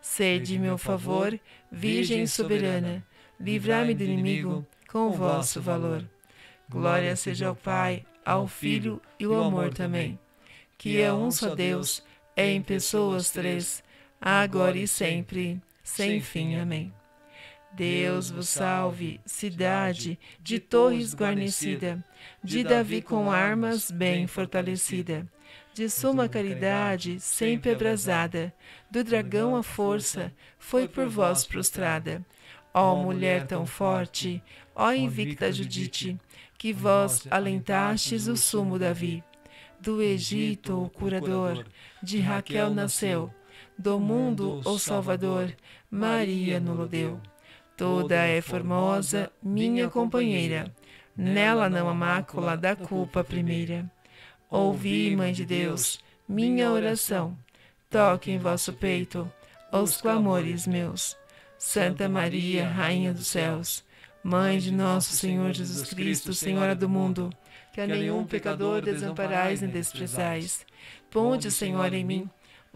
Sede meu favor, Virgem soberana, livrai-me do inimigo com o vosso valor. Glória seja ao Pai, ao Filho e ao amor também, que é um só Deus, é em pessoas três, agora e sempre, sem fim. Amém. Deus vos salve, cidade de torres guarnecida, de Davi com armas bem fortalecida, de suma caridade sempre abrasada, do dragão a força foi por vós prostrada. Ó mulher tão forte, ó invicta Judite, que vós alentastes o sumo Davi. Do Egito o curador, de Raquel nasceu, do mundo o Salvador, Maria no deu. Toda é formosa, minha companheira, nela não há mácula da culpa primeira. Ouvi, Mãe de Deus, minha oração, toque em vosso peito os clamores meus. Santa Maria, Rainha dos céus, Mãe de nosso Senhor Jesus Cristo, Senhora do mundo, que a nenhum pecador desamparais nem desprezais. Ponde, Senhor, em mim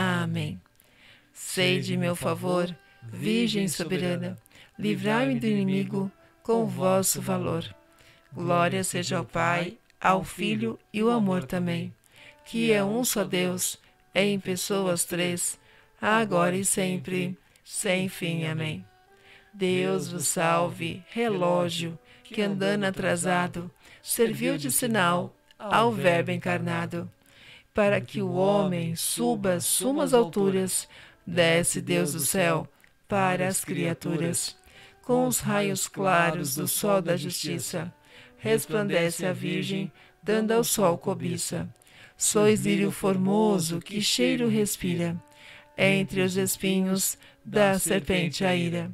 Amém. Sede meu favor, Virgem soberana, livrai-me do inimigo com o vosso valor. Glória seja ao Pai, ao Filho e ao amor também, que é um só Deus, em pessoas três, agora e sempre, sem fim. Amém. Deus vos salve, relógio, que andando atrasado, serviu de sinal ao Verbo encarnado. Para que o homem suba sumas alturas, desce Deus do céu para as criaturas com os raios claros do sol da justiça. Resplandece a Virgem, dando ao sol cobiça. Sois lírio formoso que cheiro respira, entre os espinhos da serpente a ira.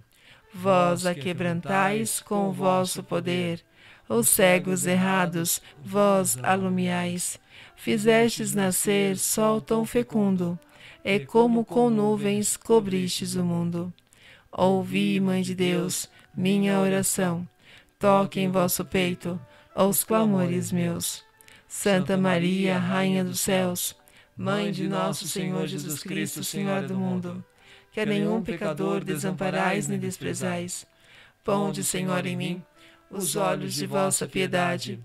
Vós a quebrantais com o vosso poder, os cegos errados, vós alumiais. Fizestes nascer sol tão fecundo, e como com nuvens cobristes o mundo Ouvi, Mãe de Deus, minha oração. Toque em vosso peito os clamores meus. Santa Maria, Rainha dos céus, Mãe de nosso Senhor Jesus Cristo, Senhora do mundo, que a nenhum pecador desamparais nem desprezais. Ponde, Senhor, em mim os olhos de vossa piedade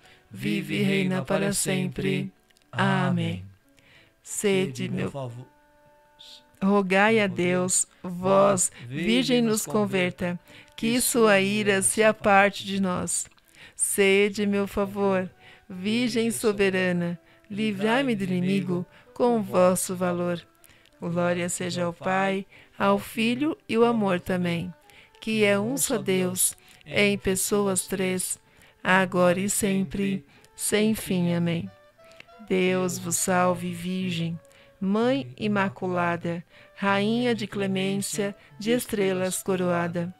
vive e reina para sempre. Amém. Sede, meu favor. Rogai a Deus, vós, Virgem nos converta, que sua ira se aparte de nós. Sede, meu favor, Virgem soberana, livrai-me do inimigo com vosso valor. Glória seja ao Pai, ao Filho e ao amor também, que é um só Deus, em pessoas três, agora e sempre, sem fim. Amém. Deus vos salve, Virgem, Mãe Imaculada, Rainha de clemência, de estrelas coroada.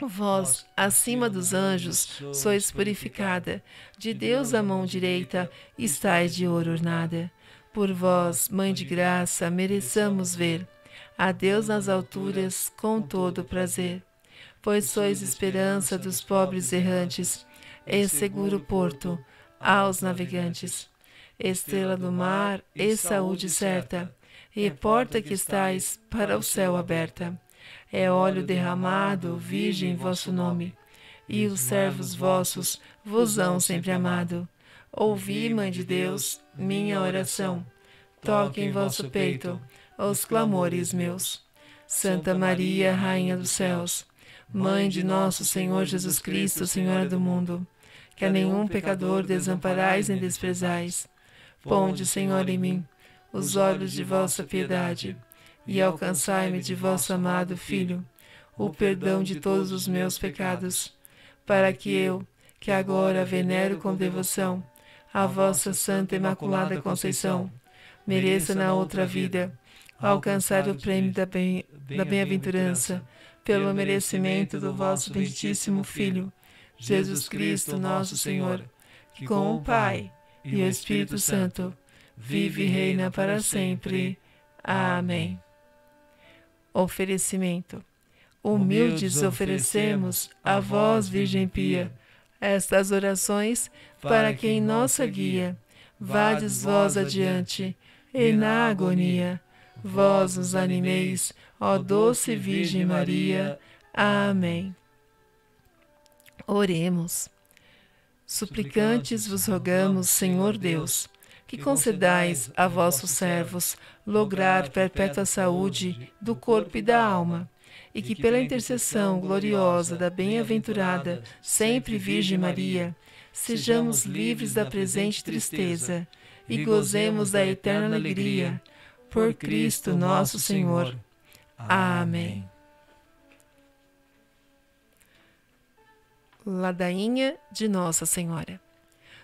Vós, acima dos anjos, sois purificada, de Deus a mão direita, estais de ouro ornada. Por vós, Mãe de graça, mereçamos ver a Deus nas alturas com todo prazer. Pois sois esperança dos pobres errantes, e seguro porto aos navegantes estrela do mar e saúde certa, e porta que estais para o céu aberta. É óleo derramado, virgem vosso nome, e os servos vossos vos hão sempre amado. Ouvi, Mãe de Deus, minha oração. Toque em vosso peito os clamores meus. Santa Maria, Rainha dos céus, Mãe de nosso Senhor Jesus Cristo, Senhora do mundo, que a nenhum pecador desamparais nem desprezais Ponde, Senhor, em mim os olhos de vossa piedade e alcançai-me de vosso amado Filho o perdão de todos os meus pecados, para que eu, que agora venero com devoção a vossa Santa Imaculada Conceição, mereça na outra vida alcançar o prêmio da bem-aventurança bem pelo merecimento do vosso benditíssimo Filho, Jesus Cristo, nosso Senhor, que com o Pai e o Espírito Santo, vive e reina para sempre. Amém. Oferecimento. Humildes oferecemos a vós, Virgem Pia, estas orações para que em nossa guia vades vós adiante e na agonia vós nos animeis, ó doce Virgem Maria. Amém. Oremos. Suplicantes vos rogamos, Senhor Deus, que concedais a vossos servos lograr perpétua saúde do corpo e da alma, e que pela intercessão gloriosa da bem-aventurada sempre Virgem Maria, sejamos livres da presente tristeza e gozemos da eterna alegria. Por Cristo nosso Senhor. Amém. Ladainha de Nossa Senhora.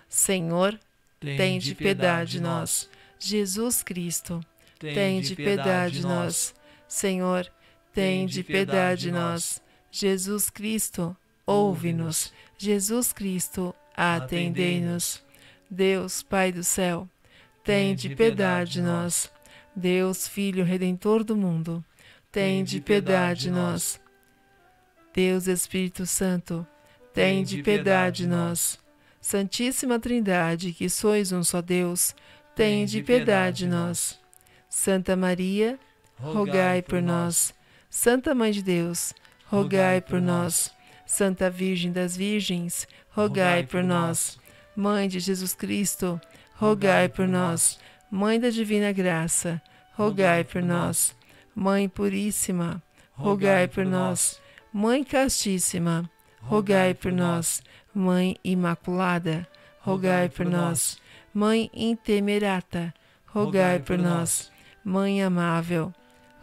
Senhor, tem de piedade de nós. Jesus Cristo, tem de piedade de nós. Senhor, tem de piedade de nós. Jesus Cristo, ouve-nos. Jesus Cristo, atendei-nos. Deus, Pai do céu, tem de piedade de nós. Deus, Filho Redentor do mundo, tem de piedade de nós. Deus Espírito Santo, Tende piedade de nós. Santíssima Trindade, que sois um só Deus, tende piedade de nós. Santa Maria, rogai por nós. Santa Mãe de Deus, rogai por nós. Santa Virgem das Virgens, rogai por nós. Mãe de Jesus Cristo, rogai por nós. Mãe da Divina Graça, rogai por nós. Mãe Puríssima, rogai por nós. Mãe Castíssima, rogai por nós. Mãe Imaculada, rogai por nós. Mãe Intemerata, rogai por nós. Mãe Amável,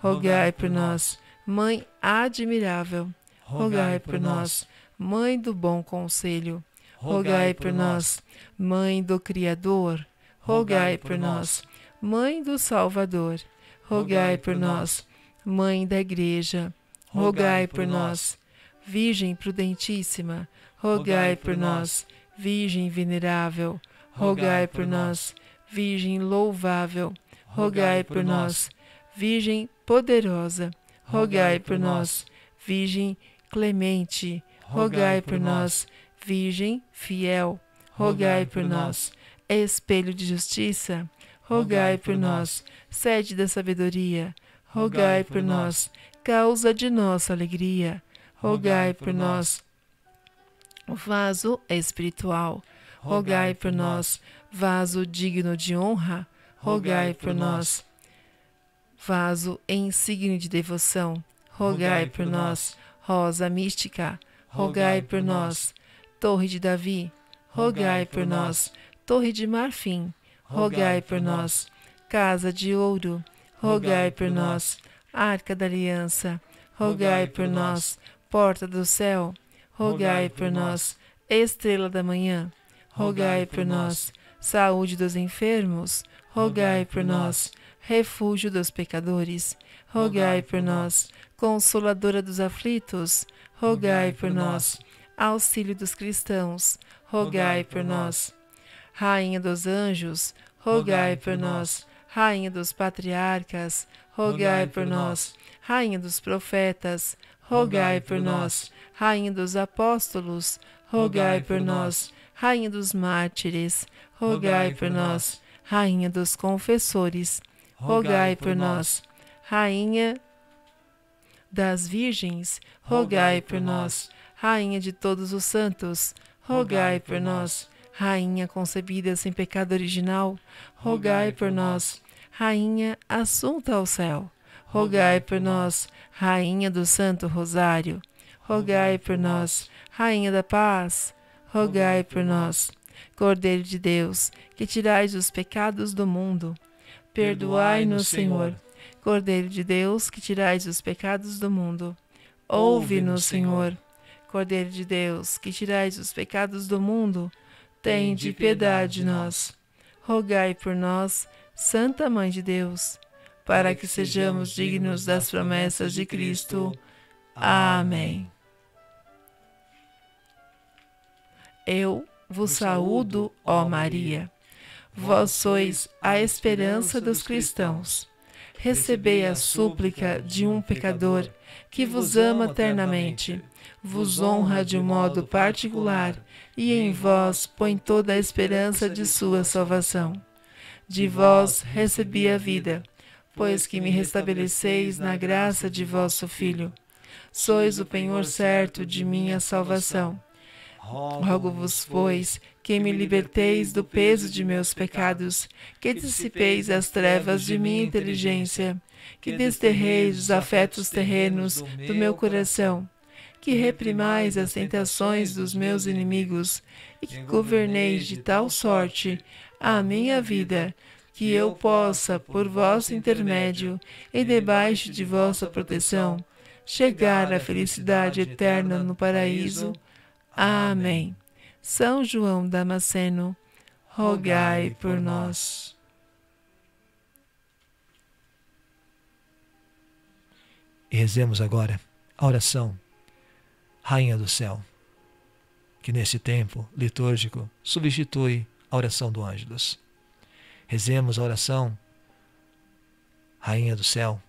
rogai por nós. Mãe Admirável, rogai por nós. Mãe do bom conselho, rogai por nós. Mãe do Criador, rogai por nós. Mãe do Salvador, rogai por nós. Mãe da Igreja, rogai por nós. Virgem prudentíssima, rogai por nós. Virgem venerável, rogai por nós. Virgem louvável, rogai por nós. Virgem poderosa, rogai por nós. Virgem clemente, rogai por nós. Virgem fiel, rogai por nós. Espelho de justiça, rogai por nós. Sede da sabedoria, rogai por nós. Causa de nossa alegria, rogai por nós. Vaso espiritual, rogai por nós. Vaso digno de honra, rogai por nós. Vaso em signo de devoção, rogai por nós. Rosa mística, rogai por nós. Torre de Davi, rogai por nós. Torre de marfim, rogai por nós. Casa de ouro, rogai por nós. Arca da aliança, rogai por nós. Porta do céu, rogai por nós. Estrela da manhã, rogai por nós. Saúde dos enfermos, rogai por nós. Refúgio dos pecadores, rogai por nós. Consoladora dos aflitos, rogai por nós. Auxílio dos cristãos, rogai por nós. Rainha dos anjos, rogai por nós. Rainha dos patriarcas, rogai por nós. Rainha dos profetas, rogai por nós. Rainha dos apóstolos, rogai por nós. Rainha dos mártires, rogai por nós. Rainha dos confessores, rogai por nós. Rainha das virgens, rogai por nós. Rainha de todos os santos, rogai por nós. Rainha concebida sem pecado original, rogai por nós. Rainha assunta ao céu, rogai por nós. Rainha do Santo Rosário, rogai por nós. Rainha da Paz, rogai por nós. Cordeiro de Deus, que tirais os pecados do mundo, perdoai-nos, Senhor. Cordeiro de Deus, que tirais os pecados do mundo, ouve-nos, Senhor. Cordeiro de Deus, que tirais os pecados do mundo, tende piedade de nós. Rogai por nós, Santa Mãe de Deus, para que sejamos dignos das promessas de Cristo. Amém. Eu vos saúdo, ó Maria. Vós sois a esperança dos cristãos. Recebei a súplica de um pecador que vos ama eternamente, vos honra de um modo particular e em vós põe toda a esperança de sua salvação. De vós recebi a vida, pois que me restabeleceis na graça de vosso Filho. Sois o penhor certo de minha salvação. Rogo-vos, pois, que me liberteis do peso de meus pecados, que dissipeis as trevas de minha inteligência, que desterreis os afetos terrenos do meu coração, que reprimais as tentações dos meus inimigos e que governeis de tal sorte a minha vida que eu possa, por vosso intermédio e debaixo de vossa proteção, chegar à felicidade eterna no paraíso Amém. São João Damasceno, rogai por nós. E rezemos agora a oração, Rainha do Céu, que nesse tempo litúrgico substitui a oração do Ângelus. Rezemos a oração, Rainha do Céu,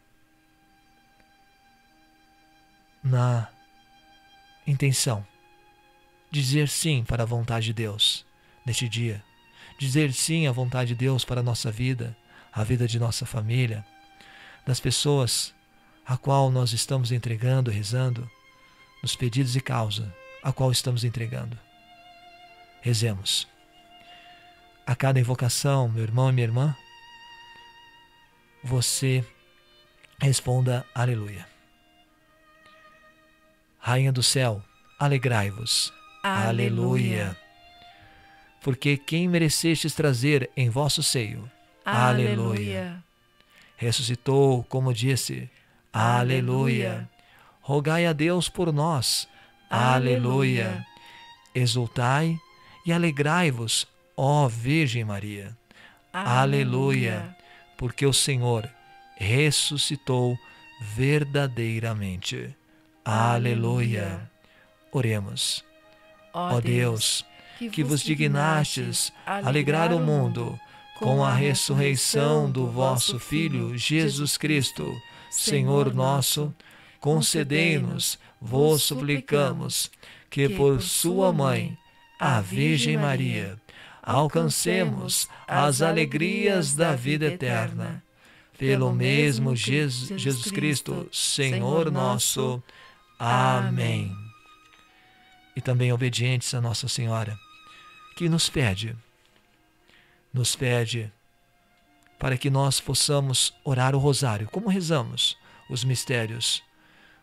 na intenção dizer sim para a vontade de Deus neste dia, dizer sim à vontade de Deus para a nossa vida, a vida de nossa família, das pessoas a qual nós estamos entregando, rezando, nos pedidos e causa a qual estamos entregando. Rezemos. A cada invocação, meu irmão e minha irmã, você responda aleluia. Rainha do céu, alegrai-vos. Aleluia. Porque quem merecestes trazer em vosso seio. Aleluia. Ressuscitou, como disse. Aleluia. rogai a Deus por nós. Aleluia. Exultai e alegrai-vos, ó Virgem Maria. Aleluia. Porque o Senhor ressuscitou verdadeiramente. Aleluia. Oremos. Ó Deus, que vos dignastes alegrar o mundo com a ressurreição do vosso Filho Jesus Cristo, Senhor nosso, concedei-nos, vos suplicamos, que por sua mãe, a Virgem Maria, alcancemos as alegrias da vida eterna. Pelo mesmo Jesus, Jesus Cristo, Senhor nosso. Amém. E também obedientes a Nossa Senhora, que nos pede, nos pede para que nós possamos orar o rosário, como rezamos os mistérios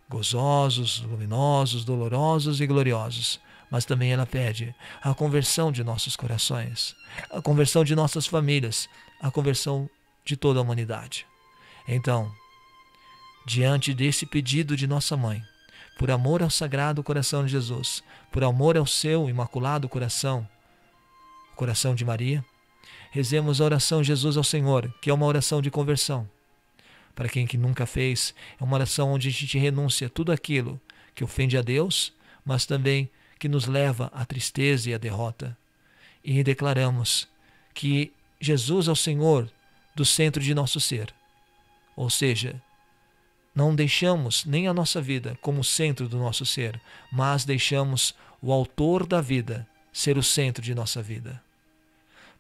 gozosos, luminosos, dolorosos e gloriosos. Mas também ela pede a conversão de nossos corações, a conversão de nossas famílias, a conversão de toda a humanidade. Então, diante desse pedido de nossa mãe, por amor ao Sagrado Coração de Jesus, por amor ao seu Imaculado Coração, coração de Maria, rezemos a oração Jesus ao Senhor, que é uma oração de conversão para quem que nunca fez, é uma oração onde a gente renuncia tudo aquilo que ofende a Deus, mas também que nos leva à tristeza e à derrota. E declaramos que Jesus é o Senhor do centro de nosso ser. Ou seja, não deixamos nem a nossa vida como centro do nosso ser, mas deixamos o Autor da vida ser o centro de nossa vida.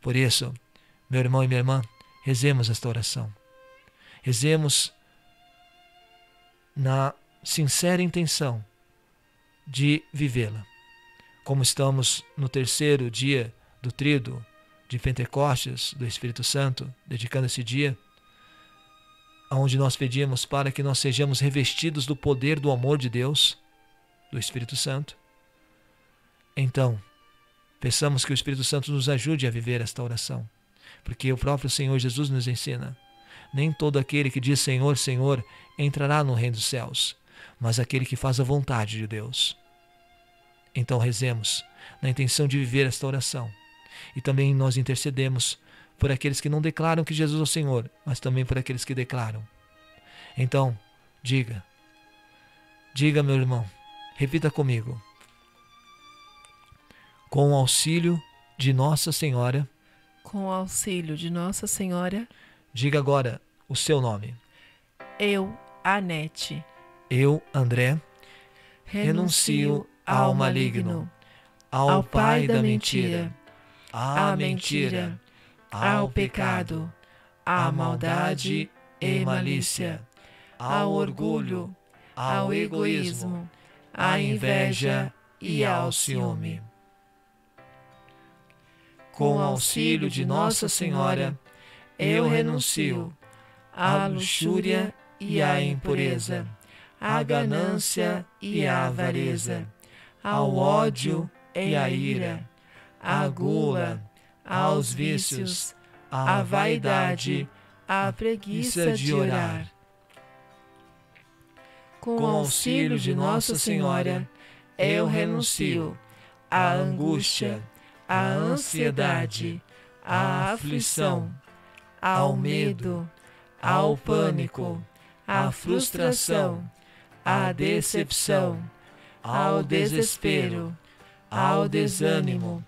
Por isso, meu irmão e minha irmã, rezemos esta oração. Rezemos na sincera intenção de vivê-la. Como estamos no terceiro dia do trido de Pentecostes do Espírito Santo, dedicando esse dia, onde nós pedimos para que nós sejamos revestidos do poder do amor de Deus, do Espírito Santo. Então, peçamos que o Espírito Santo nos ajude a viver esta oração, porque o próprio Senhor Jesus nos ensina nem todo aquele que diz Senhor, Senhor entrará no reino dos céus, mas aquele que faz a vontade de Deus. Então rezemos na intenção de viver esta oração. E também nós intercedemos por aqueles que não declaram que Jesus é o Senhor, mas também por aqueles que declaram. Então, diga, diga, meu irmão, repita comigo. Com o auxílio de Nossa Senhora, com o auxílio de Nossa Senhora, Diga agora o seu nome. Eu, Anete. Eu, André, renuncio ao maligno, ao pai da mentira, à mentira, ao pecado, à maldade e malícia, ao orgulho, ao egoísmo, à inveja e ao ciúme. Com auxílio de Nossa Senhora, eu renuncio à luxúria e à impureza, à ganância e à avareza, ao ódio e à ira, à gula, aos vícios, à vaidade, à preguiça de orar. Com auxílio de Nossa Senhora, eu renuncio à angústia, à ansiedade, à aflição ao medo, ao pânico, à frustração, à decepção, ao desespero, ao desânimo,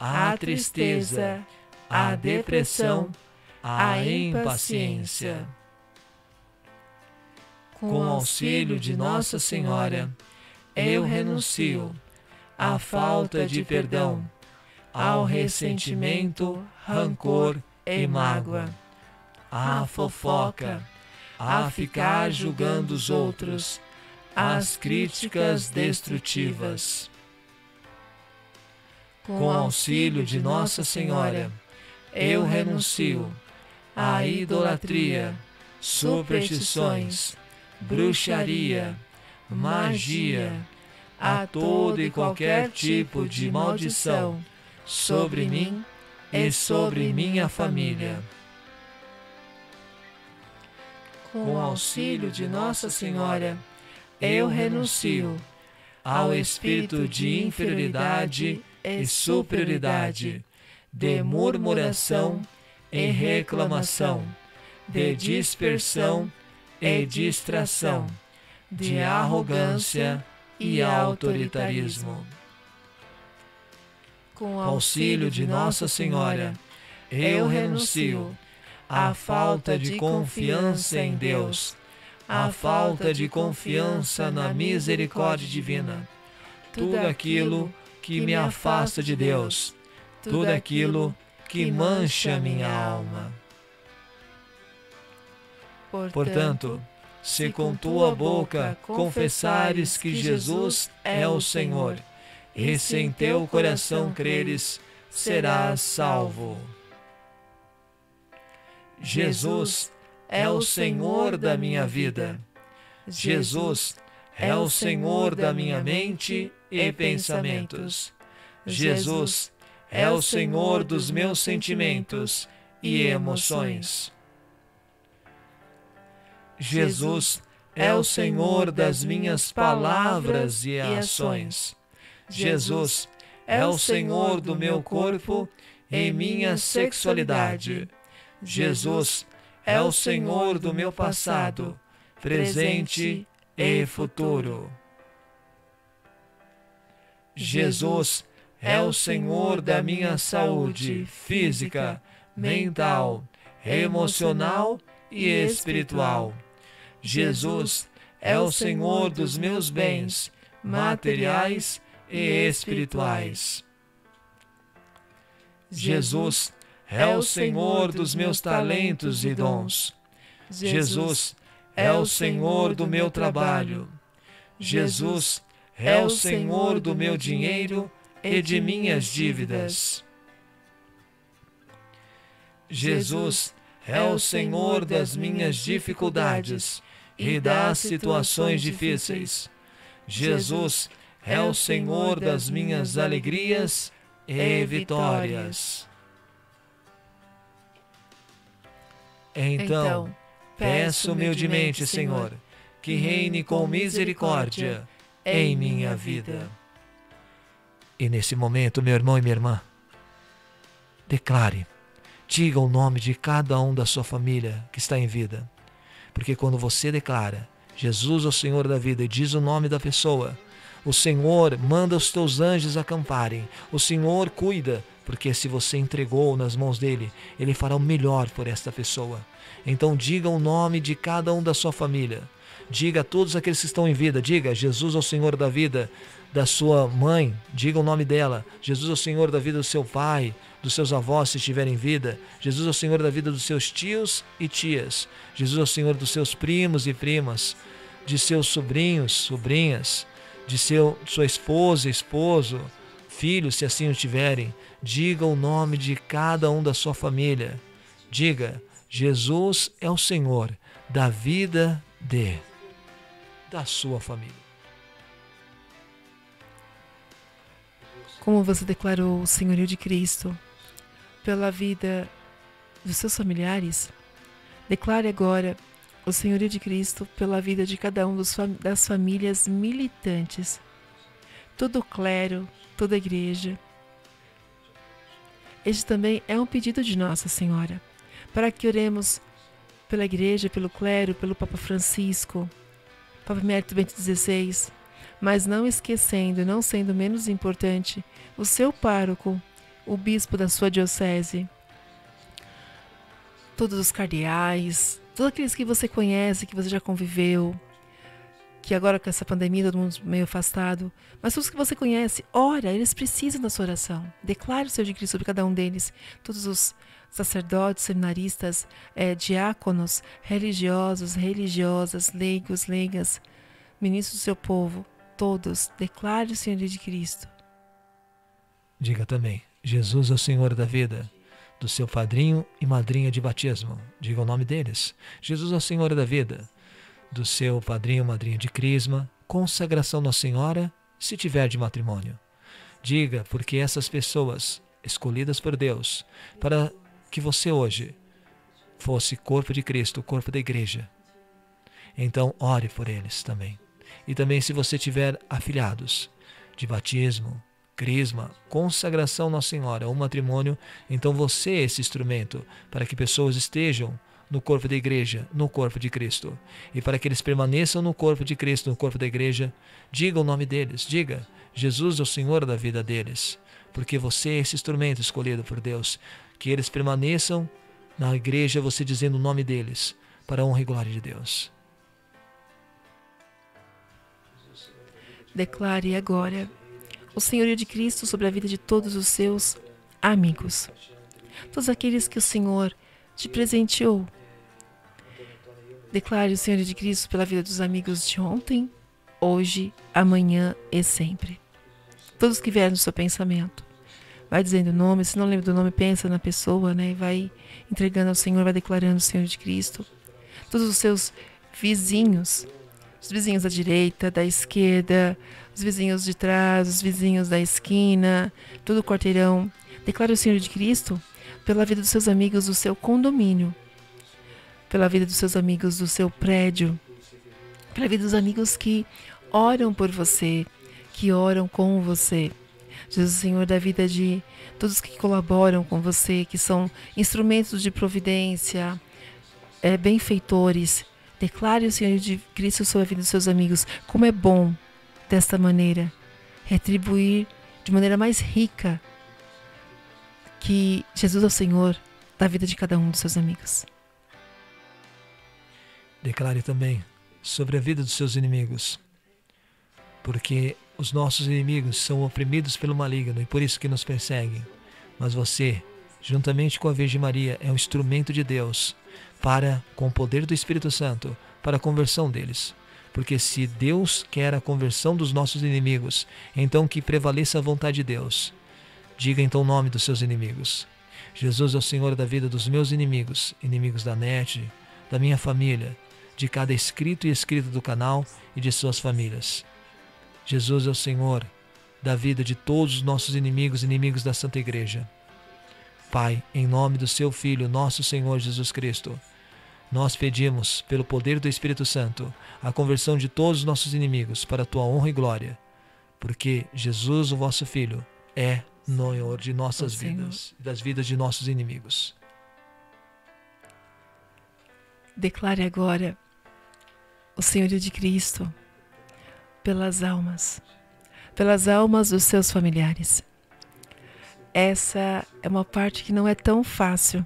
à tristeza, à depressão, à impaciência. Com auxílio de Nossa Senhora, eu renuncio à falta de perdão, ao ressentimento, rancor e mágoa, à fofoca, a ficar julgando os outros, às críticas destrutivas. Com auxílio de Nossa Senhora, eu renuncio à idolatria, superstições, bruxaria, magia, a todo e qualquer tipo de maldição sobre mim e sobre minha família. Com auxílio de Nossa Senhora, eu renuncio ao espírito de inferioridade e superioridade, de murmuração e reclamação, de dispersão e distração, de arrogância e autoritarismo. Com auxílio de Nossa Senhora, eu renuncio à falta de confiança em Deus a falta de confiança na misericórdia divina, tudo aquilo que me afasta de Deus, tudo aquilo que mancha minha alma. Portanto, se com tua boca confessares que Jesus é o Senhor, e se em teu coração creres, serás salvo. Jesus é o Senhor da minha vida. Jesus é o Senhor da minha mente e pensamentos. Jesus é o Senhor dos meus sentimentos e emoções. Jesus é o Senhor das minhas palavras e ações. Jesus é o Senhor do meu corpo e minha sexualidade. Jesus é o Senhor do meu passado, presente e futuro. Jesus é o Senhor da minha saúde física, mental, emocional e espiritual. Jesus é o Senhor dos meus bens materiais e espirituais. Jesus é o Senhor dos meus talentos e dons. Jesus é o Senhor do meu trabalho. Jesus é o Senhor do meu dinheiro e de minhas dívidas. Jesus é o Senhor das minhas dificuldades e das situações difíceis. Jesus é o Senhor das minhas alegrias e vitórias. Então, então, peço humildemente, Senhor, que reine com misericórdia em minha vida. E nesse momento, meu irmão e minha irmã, declare, diga o nome de cada um da sua família que está em vida. Porque quando você declara, Jesus é o Senhor da vida, e diz o nome da pessoa, o Senhor manda os teus anjos acamparem, o Senhor cuida porque se você entregou nas mãos dele, ele fará o melhor por esta pessoa. Então diga o nome de cada um da sua família. Diga a todos aqueles que estão em vida, diga Jesus é o Senhor da vida da sua mãe, diga o nome dela. Jesus é o Senhor da vida do seu pai, dos seus avós se estiverem em vida. Jesus é o Senhor da vida dos seus tios e tias. Jesus é o Senhor dos seus primos e primas, de seus sobrinhos, sobrinhas, de seu, sua esposa, esposo, filhos, se assim o tiverem. Diga o nome de cada um da sua família. Diga: Jesus é o Senhor da vida de da sua família. Como você declarou o senhorio de Cristo pela vida dos seus familiares, declare agora o senhorio de Cristo pela vida de cada um das famílias militantes, todo clero, toda igreja, este também é um pedido de Nossa Senhora, para que oremos pela Igreja, pelo clero, pelo Papa Francisco, Papa Emérito Bento XVI, mas não esquecendo, não sendo menos importante, o seu pároco, o bispo da sua diocese, todos os cardeais, todos aqueles que você conhece, que você já conviveu, que agora com essa pandemia todo mundo meio afastado, mas todos que você conhece, ora, eles precisam da sua oração. Declare o seu de Cristo sobre cada um deles. Todos os sacerdotes, seminaristas, é, diáconos, religiosos, religiosas, leigos, leigas, ministros do seu povo, todos, declare o Senhor de Cristo. Diga também, Jesus é o Senhor da vida, do seu padrinho e madrinha de batismo. Diga o nome deles. Jesus é o Senhor da vida do seu padrinho ou madrinha de crisma, consagração Nossa Senhora, se tiver de matrimônio. Diga, porque essas pessoas escolhidas por Deus, para que você hoje fosse corpo de Cristo, corpo da igreja. Então, ore por eles também. E também se você tiver afilhados de batismo, crisma, consagração Nossa Senhora, ou matrimônio, então você é esse instrumento para que pessoas estejam no corpo da igreja, no corpo de Cristo. E para que eles permaneçam no corpo de Cristo, no corpo da igreja, diga o nome deles, diga: Jesus é o Senhor da vida deles, porque você é esse instrumento escolhido por Deus. Que eles permaneçam na igreja, você dizendo o nome deles, para a honra e glória de Deus. Declare agora o senhorio de Cristo sobre a vida de todos os seus amigos, todos aqueles que o Senhor te presenteou. Declare o senhorio de Cristo pela vida dos amigos de ontem, hoje, amanhã e sempre. Todos que vieram no seu pensamento. Vai dizendo o nome, se não lembra do nome, pensa na pessoa, né? Vai entregando ao Senhor, vai declarando o Senhor de Cristo. Todos os seus vizinhos, os vizinhos da direita, da esquerda, os vizinhos de trás, os vizinhos da esquina, todo o quarteirão. Declare o Senhor de Cristo pela vida dos seus amigos do seu condomínio, pela vida dos seus amigos do seu prédio, pela vida dos amigos que oram por você, que oram com você. Jesus, Senhor, da vida de todos que colaboram com você, que são instrumentos de providência, é, benfeitores, Declare o Senhor de Cristo sobre a vida dos seus amigos. Como é bom, desta maneira, retribuir de maneira mais rica que Jesus é o Senhor da vida de cada um dos seus amigos. Declare também sobre a vida dos seus inimigos, porque os nossos inimigos são oprimidos pelo maligno e por isso que nos perseguem. Mas você, juntamente com a Virgem Maria, é um instrumento de Deus para, com o poder do Espírito Santo, para a conversão deles. Porque se Deus quer a conversão dos nossos inimigos, então que prevaleça a vontade de Deus. Diga então o nome dos seus inimigos. Jesus é o Senhor da vida dos meus inimigos, inimigos da net, da minha família, de cada escrito e escrita do canal e de suas famílias. Jesus é o Senhor da vida de todos os nossos inimigos, inimigos da Santa Igreja. Pai, em nome do seu Filho, nosso Senhor Jesus Cristo, nós pedimos, pelo poder do Espírito Santo, a conversão de todos os nossos inimigos para a tua honra e glória, porque Jesus, o vosso Filho, é Senhor de nossas vidas e das vidas de nossos inimigos. Declare agora o Senhorio de Cristo pelas almas, pelas almas dos seus familiares essa é uma parte que não é tão fácil,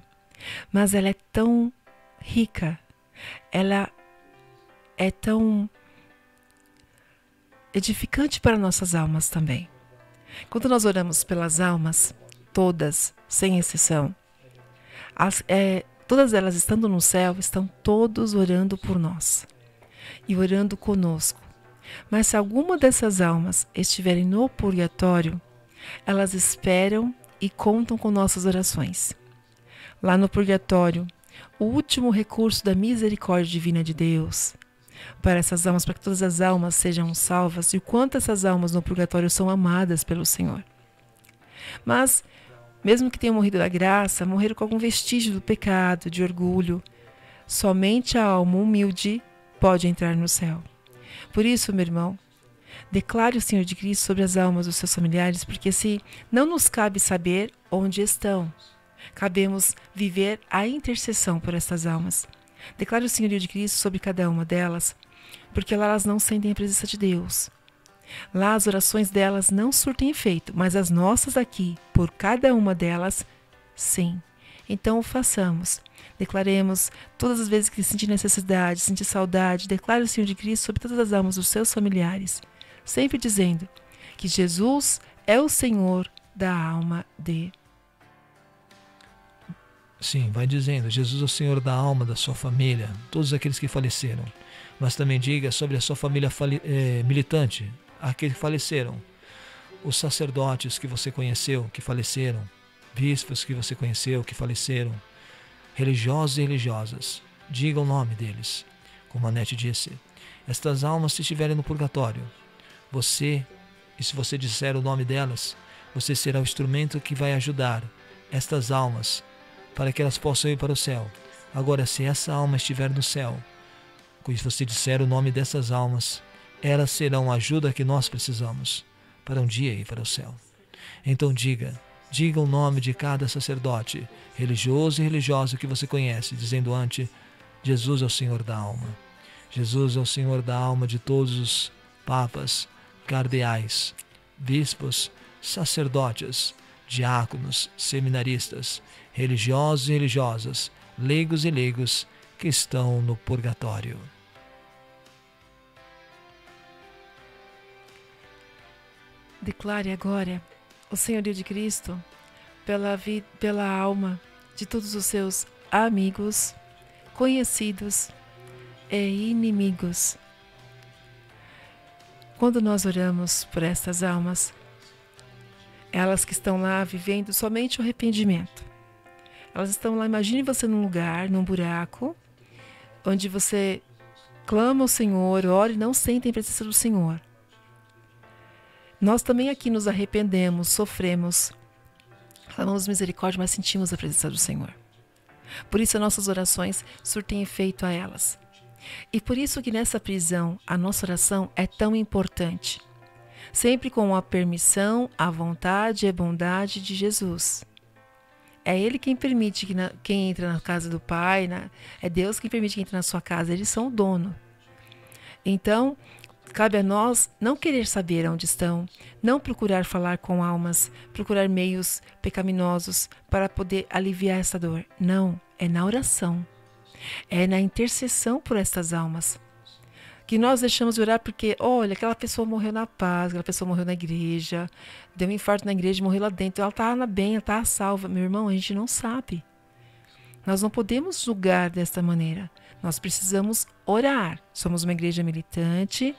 mas ela é tão rica, ela é tão edificante para nossas almas também. Quando nós oramos pelas almas, todas, sem exceção, as, é, todas elas estando no céu, estão todos orando por nós e orando conosco. Mas se alguma dessas almas estiverem no purgatório, elas esperam e contam com nossas orações. Lá no purgatório, o último recurso da misericórdia divina de Deus para essas almas, para que todas as almas sejam salvas e o quanto essas almas no purgatório são amadas pelo Senhor. Mas, mesmo que tenham morrido da graça, morreram com algum vestígio do pecado, de orgulho, somente a alma humilde pode entrar no céu. Por isso, meu irmão, Declare o Senhor de Cristo sobre as almas dos seus familiares, porque se não nos cabe saber onde estão, cabemos viver a intercessão por estas almas. Declare o Senhorio de Cristo sobre cada uma delas, porque lá elas não sentem a presença de Deus. Lá as orações delas não surtem efeito, mas as nossas aqui, por cada uma delas, sim. Então o façamos. Declaremos todas as vezes que sentir necessidade, sentir saudade, declare o Senhor de Cristo sobre todas as almas dos seus familiares sempre dizendo que Jesus é o Senhor da alma de. Sim, vai dizendo: Jesus é o Senhor da alma da sua família, todos aqueles que faleceram. Mas também diga sobre a sua família é, militante, aqueles que faleceram, os sacerdotes que você conheceu, que faleceram, bispos que você conheceu, que faleceram, religiosos e religiosas. Diga o nome deles. Como a Nete disse, estas almas, se estiverem no purgatório, você, e se você disser o nome delas, você será o instrumento que vai ajudar estas almas para que elas possam ir para o céu. Agora, se essa alma estiver no céu, se você disser o nome dessas almas, elas serão a ajuda que nós precisamos para um dia ir para o céu. Então diga, diga o nome de cada sacerdote, religioso e religiosa que você conhece, dizendo ante Jesus é o Senhor da alma. Jesus é o Senhor da alma de todos os papas, cardeais, bispos, sacerdotes, diáconos, seminaristas, religiosos e religiosas, leigos e leigos que estão no purgatório. Declare agora o senhorio de Cristo pela, vida, pela alma de todos os seus amigos, conhecidos e inimigos. Quando nós oramos por estas almas, elas que estão lá vivendo somente o arrependimento. Elas estão lá, imagine você num lugar, num buraco, onde você clama ao Senhor, ora e não sentem a presença do Senhor. Nós também aqui nos arrependemos, sofremos, clamamos misericórdia, mas sentimos a presença do Senhor. Por isso, as nossas orações surtem efeito a elas. E por isso que nessa prisão a nossa oração é tão importante. Sempre com a permissão, a vontade e a bondade de Jesus. É Ele quem permite que na, quem entra na casa do Pai, na, é Deus quem permite que entre na sua casa, eles são o dono. Então, Cabe a nós não querer saber onde estão, não procurar falar com almas, procurar meios pecaminosos para poder aliviar essa dor. Não, é na oração. É na intercessão por estas almas. Que nós deixamos de orar porque, olha, aquela pessoa morreu na paz, aquela pessoa morreu na igreja, deu um infarto na igreja, morreu lá dentro, ela está bem, ela está salva. Meu irmão, a gente não sabe. Nós não podemos julgar desta maneira. Nós precisamos orar. Somos uma igreja militante,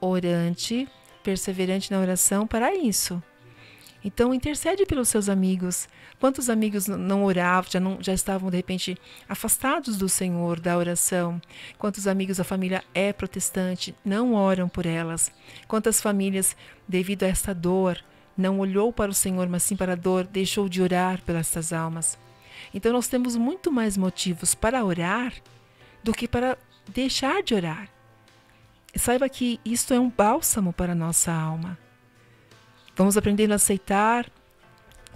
orante, perseverante na oração para isso. Então intercede pelos seus amigos. Quantos amigos não oravam, já, não, já estavam de repente afastados do Senhor, da oração? Quantos amigos a família é protestante, não oram por elas? Quantas famílias, devido a esta dor, não olhou para o Senhor, mas sim para a dor, deixou de orar pelas essas almas? Então nós temos muito mais motivos para orar do que para deixar de orar. Saiba que isto é um bálsamo para a nossa alma. Vamos aprendendo a aceitar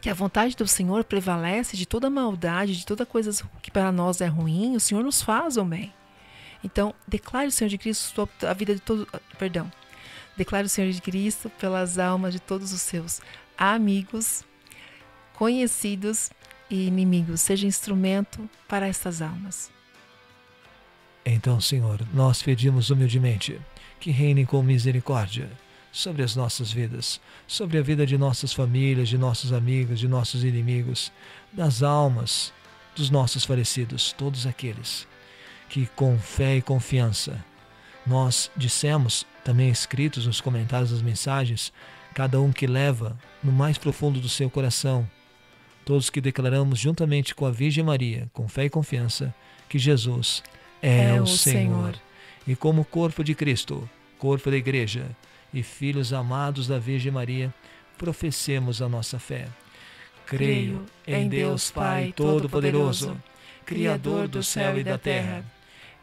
que a vontade do Senhor prevalece de toda maldade, de toda coisa que para nós é ruim, o Senhor nos faz o bem. Então, declare o Senhor de Cristo a vida de todo, perdão. Declare o Senhor de Cristo pelas almas de todos os seus amigos, conhecidos e inimigos. Seja instrumento para estas almas. Então, Senhor, nós pedimos humildemente que reine com misericórdia sobre as nossas vidas, sobre a vida de nossas famílias, de nossos amigos, de nossos inimigos, das almas dos nossos falecidos, todos aqueles que com fé e confiança nós dissemos, também escritos nos comentários das mensagens, cada um que leva no mais profundo do seu coração, todos que declaramos juntamente com a Virgem Maria, com fé e confiança, que Jesus é, é o Senhor. Senhor. E como corpo de Cristo, corpo da Igreja e filhos amados da Virgem Maria, professemos a nossa fé. Creio em Deus Pai Todo-Poderoso, Criador do céu e da terra,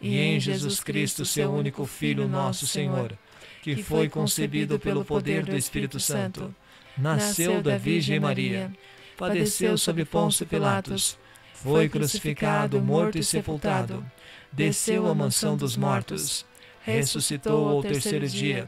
e em Jesus Cristo, seu único Filho, nosso Senhor, que foi concebido pelo poder do Espírito Santo, nasceu da Virgem Maria, padeceu sob Pôncio Pilatos, foi crucificado, morto e sepultado. desceu à mansão dos mortos, ressuscitou ao terceiro dia,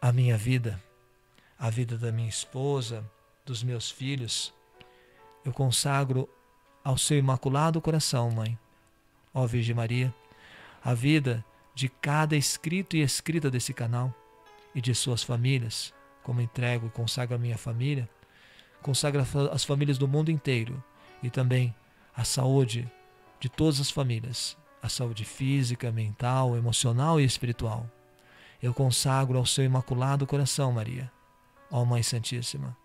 a minha vida, a vida da minha esposa, dos meus filhos. Eu consagro ao seu imaculado coração, mãe, ó Virgem Maria, a vida de cada escrito e escrita desse canal e de suas famílias, como entrego e consagro a minha família, consagro as famílias do mundo inteiro e também a saúde de todas as famílias, a saúde física, mental, emocional e espiritual. Eu consagro ao seu imaculado coração, Maria, ó Mãe Santíssima,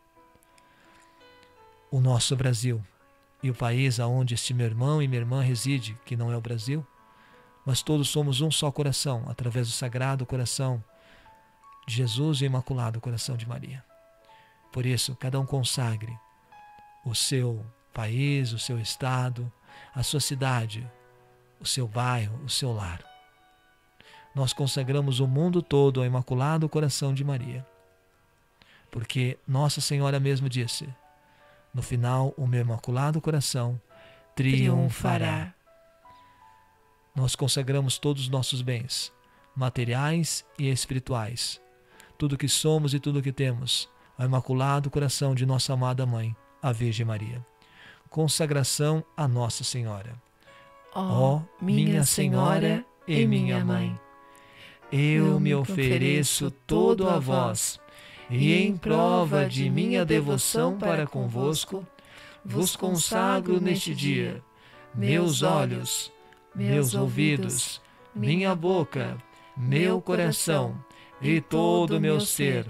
o nosso Brasil e o país aonde este meu irmão e minha irmã reside, que não é o Brasil, mas todos somos um só coração, através do sagrado coração de Jesus e o imaculado coração de Maria. Por isso, cada um consagre o seu país, o seu estado, a sua cidade, o seu bairro, o seu lar. Nós consagramos o mundo todo ao Imaculado Coração de Maria. Porque Nossa Senhora mesmo disse: no final, o meu Imaculado Coração triunfará. Nós consagramos todos os nossos bens, materiais e espirituais, tudo que somos e tudo que temos, ao Imaculado Coração de nossa amada Mãe, a Virgem Maria. Consagração a Nossa Senhora. Ó oh, minha Senhora e minha Mãe, eu me ofereço todo a vós, e em prova de minha devoção para convosco, vos consagro neste dia. meus olhos, meus ouvidos, minha boca, meu coração e todo o meu ser.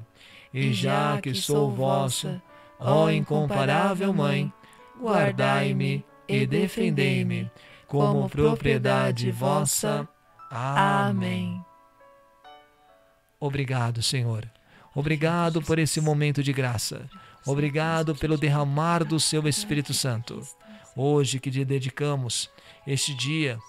E já que sou vossa, ó incomparável Mãe, guardai-me e defendei-me como propriedade vossa. Amém. Obrigado, Senhor. Obrigado por esse momento de graça. Obrigado pelo derramar do seu Espírito Santo. Hoje que lhe dedicamos este dia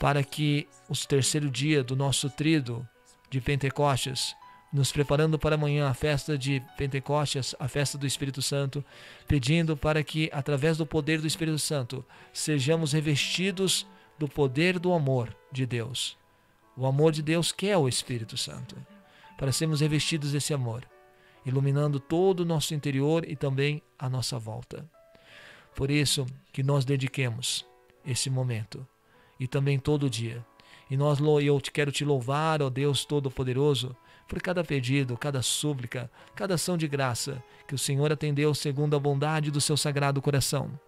para que o terceiro dia do nosso trido de Pentecostes nos preparando para amanhã a festa de Pentecostes, a festa do Espírito Santo, pedindo para que, através do poder do Espírito Santo, sejamos revestidos do poder do amor de Deus. O amor de Deus que é o Espírito Santo. Para sermos revestidos desse amor, iluminando todo o nosso interior e também a nossa volta. Por isso que nós dediquemos esse momento e também todo dia. E nós eu quero te louvar, ó Deus Todo-Poderoso, por cada pedido, cada súplica, cada ação de graça que o Senhor atendeu segundo a bondade do seu sagrado coração.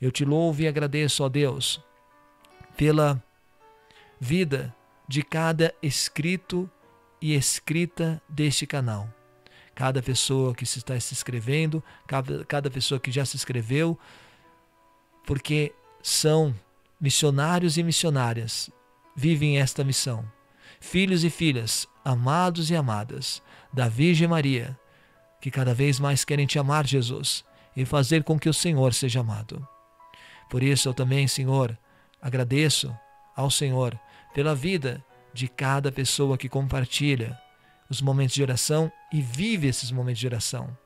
Eu te louvo e agradeço, ó Deus, pela vida de cada escrito e escrita deste canal. Cada pessoa que se está se inscrevendo, cada, cada pessoa que já se inscreveu, porque são missionários e missionárias, vivem esta missão. Filhos e filhas amados e amadas da Virgem Maria, que cada vez mais querem te amar, Jesus, e fazer com que o Senhor seja amado. Por isso eu também, Senhor, agradeço ao Senhor pela vida de cada pessoa que compartilha os momentos de oração e vive esses momentos de oração.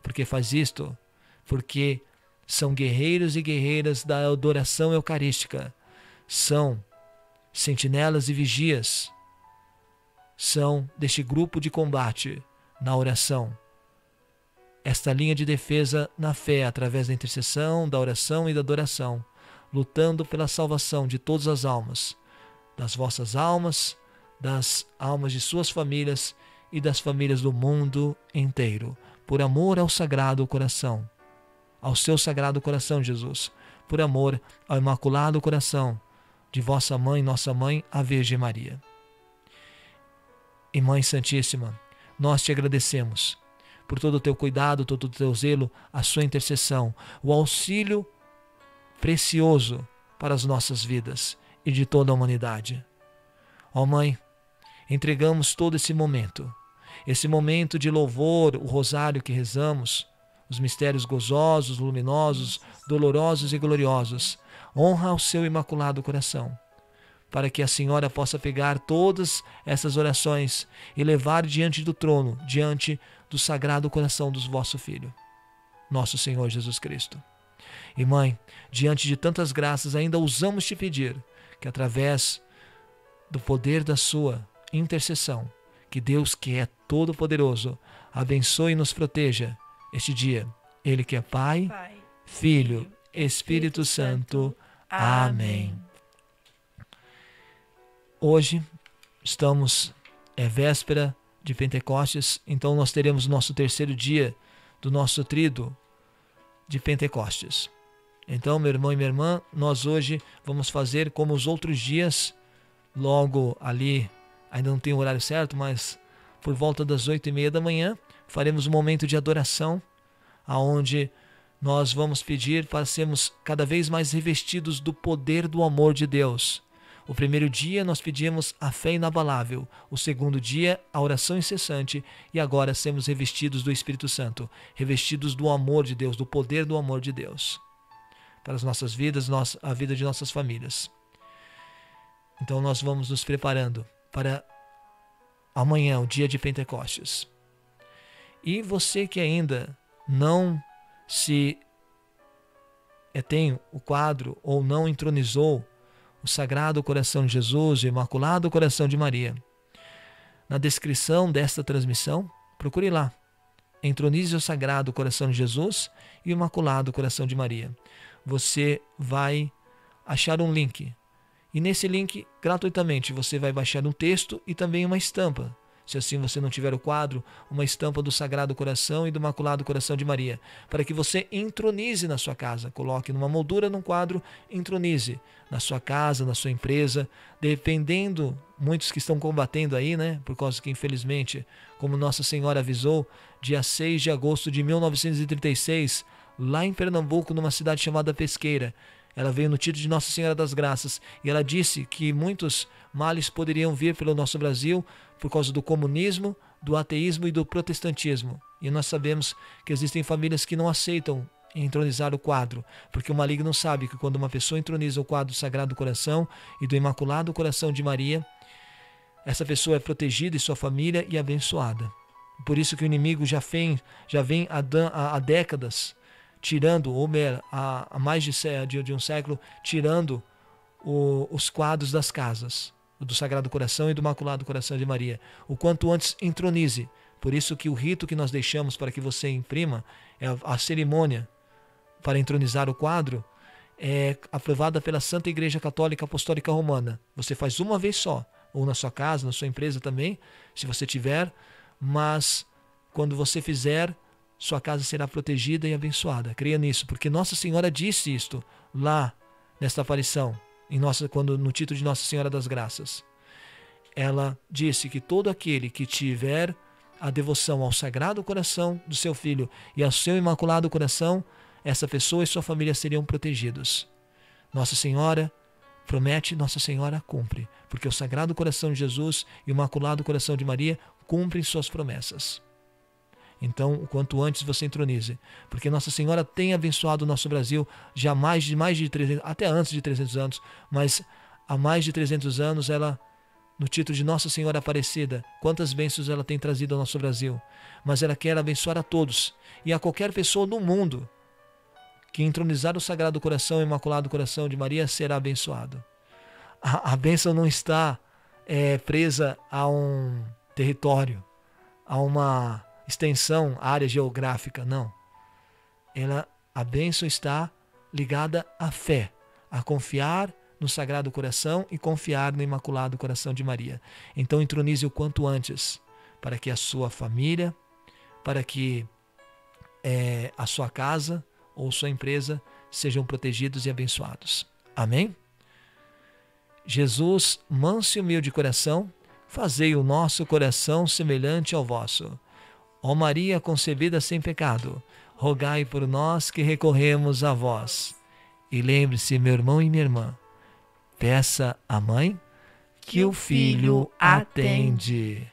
Porque faz isto, porque são guerreiros e guerreiras da adoração eucarística, são sentinelas e vigias são deste grupo de combate na oração. Esta linha de defesa na fé, através da intercessão, da oração e da adoração, lutando pela salvação de todas as almas, das vossas almas, das almas de suas famílias e das famílias do mundo inteiro, por amor ao Sagrado Coração, ao seu Sagrado Coração, Jesus, por amor ao Imaculado Coração de vossa mãe, nossa mãe, a Virgem Maria. E Mãe Santíssima, nós te agradecemos por todo o teu cuidado, todo o teu zelo, a sua intercessão, o auxílio precioso para as nossas vidas e de toda a humanidade. Ó Mãe, entregamos todo esse momento, esse momento de louvor, o rosário que rezamos, os mistérios gozosos, luminosos, dolorosos e gloriosos, honra ao seu imaculado coração para que a senhora possa pegar todas essas orações e levar diante do trono, diante do sagrado coração dos vosso filho, nosso Senhor Jesus Cristo. E mãe, diante de tantas graças, ainda ousamos te pedir que através do poder da sua intercessão, que Deus que é todo poderoso, abençoe e nos proteja este dia. Ele que é Pai, Pai Filho, Espírito, Espírito Santo. Amém. Hoje estamos, é véspera de Pentecostes, então nós teremos nosso terceiro dia do nosso trido de Pentecostes. Então, meu irmão e minha irmã, nós hoje vamos fazer como os outros dias, logo ali ainda não tem o horário certo, mas por volta das oito e meia da manhã, faremos um momento de adoração, aonde nós vamos pedir para sermos cada vez mais revestidos do poder do amor de Deus. O primeiro dia nós pedimos a fé inabalável, o segundo dia a oração incessante. E agora sermos revestidos do Espírito Santo, revestidos do amor de Deus, do poder do amor de Deus para as nossas vidas, a vida de nossas famílias. Então nós vamos nos preparando para amanhã, o dia de Pentecostes. E você que ainda não se é, tem o quadro ou não entronizou o Sagrado Coração de Jesus, o Imaculado Coração de Maria, na descrição desta transmissão, procure lá. Entronize o Sagrado Coração de Jesus e o Imaculado Coração de Maria. Você vai achar um link e nesse link, gratuitamente, você vai baixar um texto e também uma estampa. Se assim você não tiver o quadro, uma estampa do Sagrado Coração e do Imaculado Coração de Maria, para que você entronize na sua casa. Coloque numa moldura num quadro, entronize na sua casa, na sua empresa, dependendo, muitos que estão combatendo aí, né? Por causa que, infelizmente, como Nossa Senhora avisou, dia 6 de agosto de 1936, lá em Pernambuco, numa cidade chamada Pesqueira, ela veio no título de Nossa Senhora das Graças e ela disse que muitos males poderiam vir pelo nosso Brasil por causa do comunismo, do ateísmo e do protestantismo. E nós sabemos que existem famílias que não aceitam entronizar o quadro, porque o maligno sabe que quando uma pessoa entroniza o quadro do Sagrado Coração e do Imaculado Coração de Maria, essa pessoa é protegida e sua família e abençoada. Por isso que o inimigo já vem, já vem há, há décadas tirando, ou melhor, há, mais de, de, um século, tirando o, os quadros das casas, do Sagrado Coração e do Imaculado Coração de Maria. O quanto antes entronize. Por isso que o rito que nós deixamos para que você imprima, é a cerimônia para entronizar o quadro, é aprovada pela Santa Igreja Católica Apostólica Romana. Você faz uma vez só, ou na sua casa, na sua empresa também, se você tiver, mas quando você fizer, sua casa será protegida e abençoada. Creia nisso, porque Nossa Senhora disse isto lá nesta aparição, em nossa, quando no título de Nossa Senhora das Graças. Ela disse que todo aquele que tiver a devoção ao Sagrado Coração do seu filho e ao seu Imaculado Coração, essa pessoa e sua família seriam protegidos. Nossa Senhora promete, Nossa Senhora cumpre, porque o Sagrado Coração de Jesus e o Imaculado Coração de Maria cumprem suas promessas. Então, o quanto antes você entronize, porque Nossa Senhora tem abençoado o nosso Brasil já mais de mais de 300, até antes de 300 anos, mas há mais de 300 anos ela no título de Nossa Senhora Aparecida, quantas bênçãos ela tem trazido ao nosso Brasil. Mas ela quer abençoar a todos e a qualquer pessoa no mundo que entronizar o Sagrado Coração, Imaculado Coração de Maria, será abençoado. A, a bênção não está é, presa a um território, a uma extensão, área geográfica, não. Ela, a bênção está ligada à fé, a confiar no Sagrado Coração e confiar no Imaculado Coração de Maria. Então entronize o quanto antes, para que a sua família, para que é, a sua casa ou sua empresa sejam protegidos e abençoados. Amém? Jesus, manso e humilde coração, fazei o nosso coração semelhante ao vosso. Ó Maria concebida sem pecado, rogai por nós que recorremos a vós. E lembre-se, meu irmão e minha irmã, peça à mãe que o filho atende.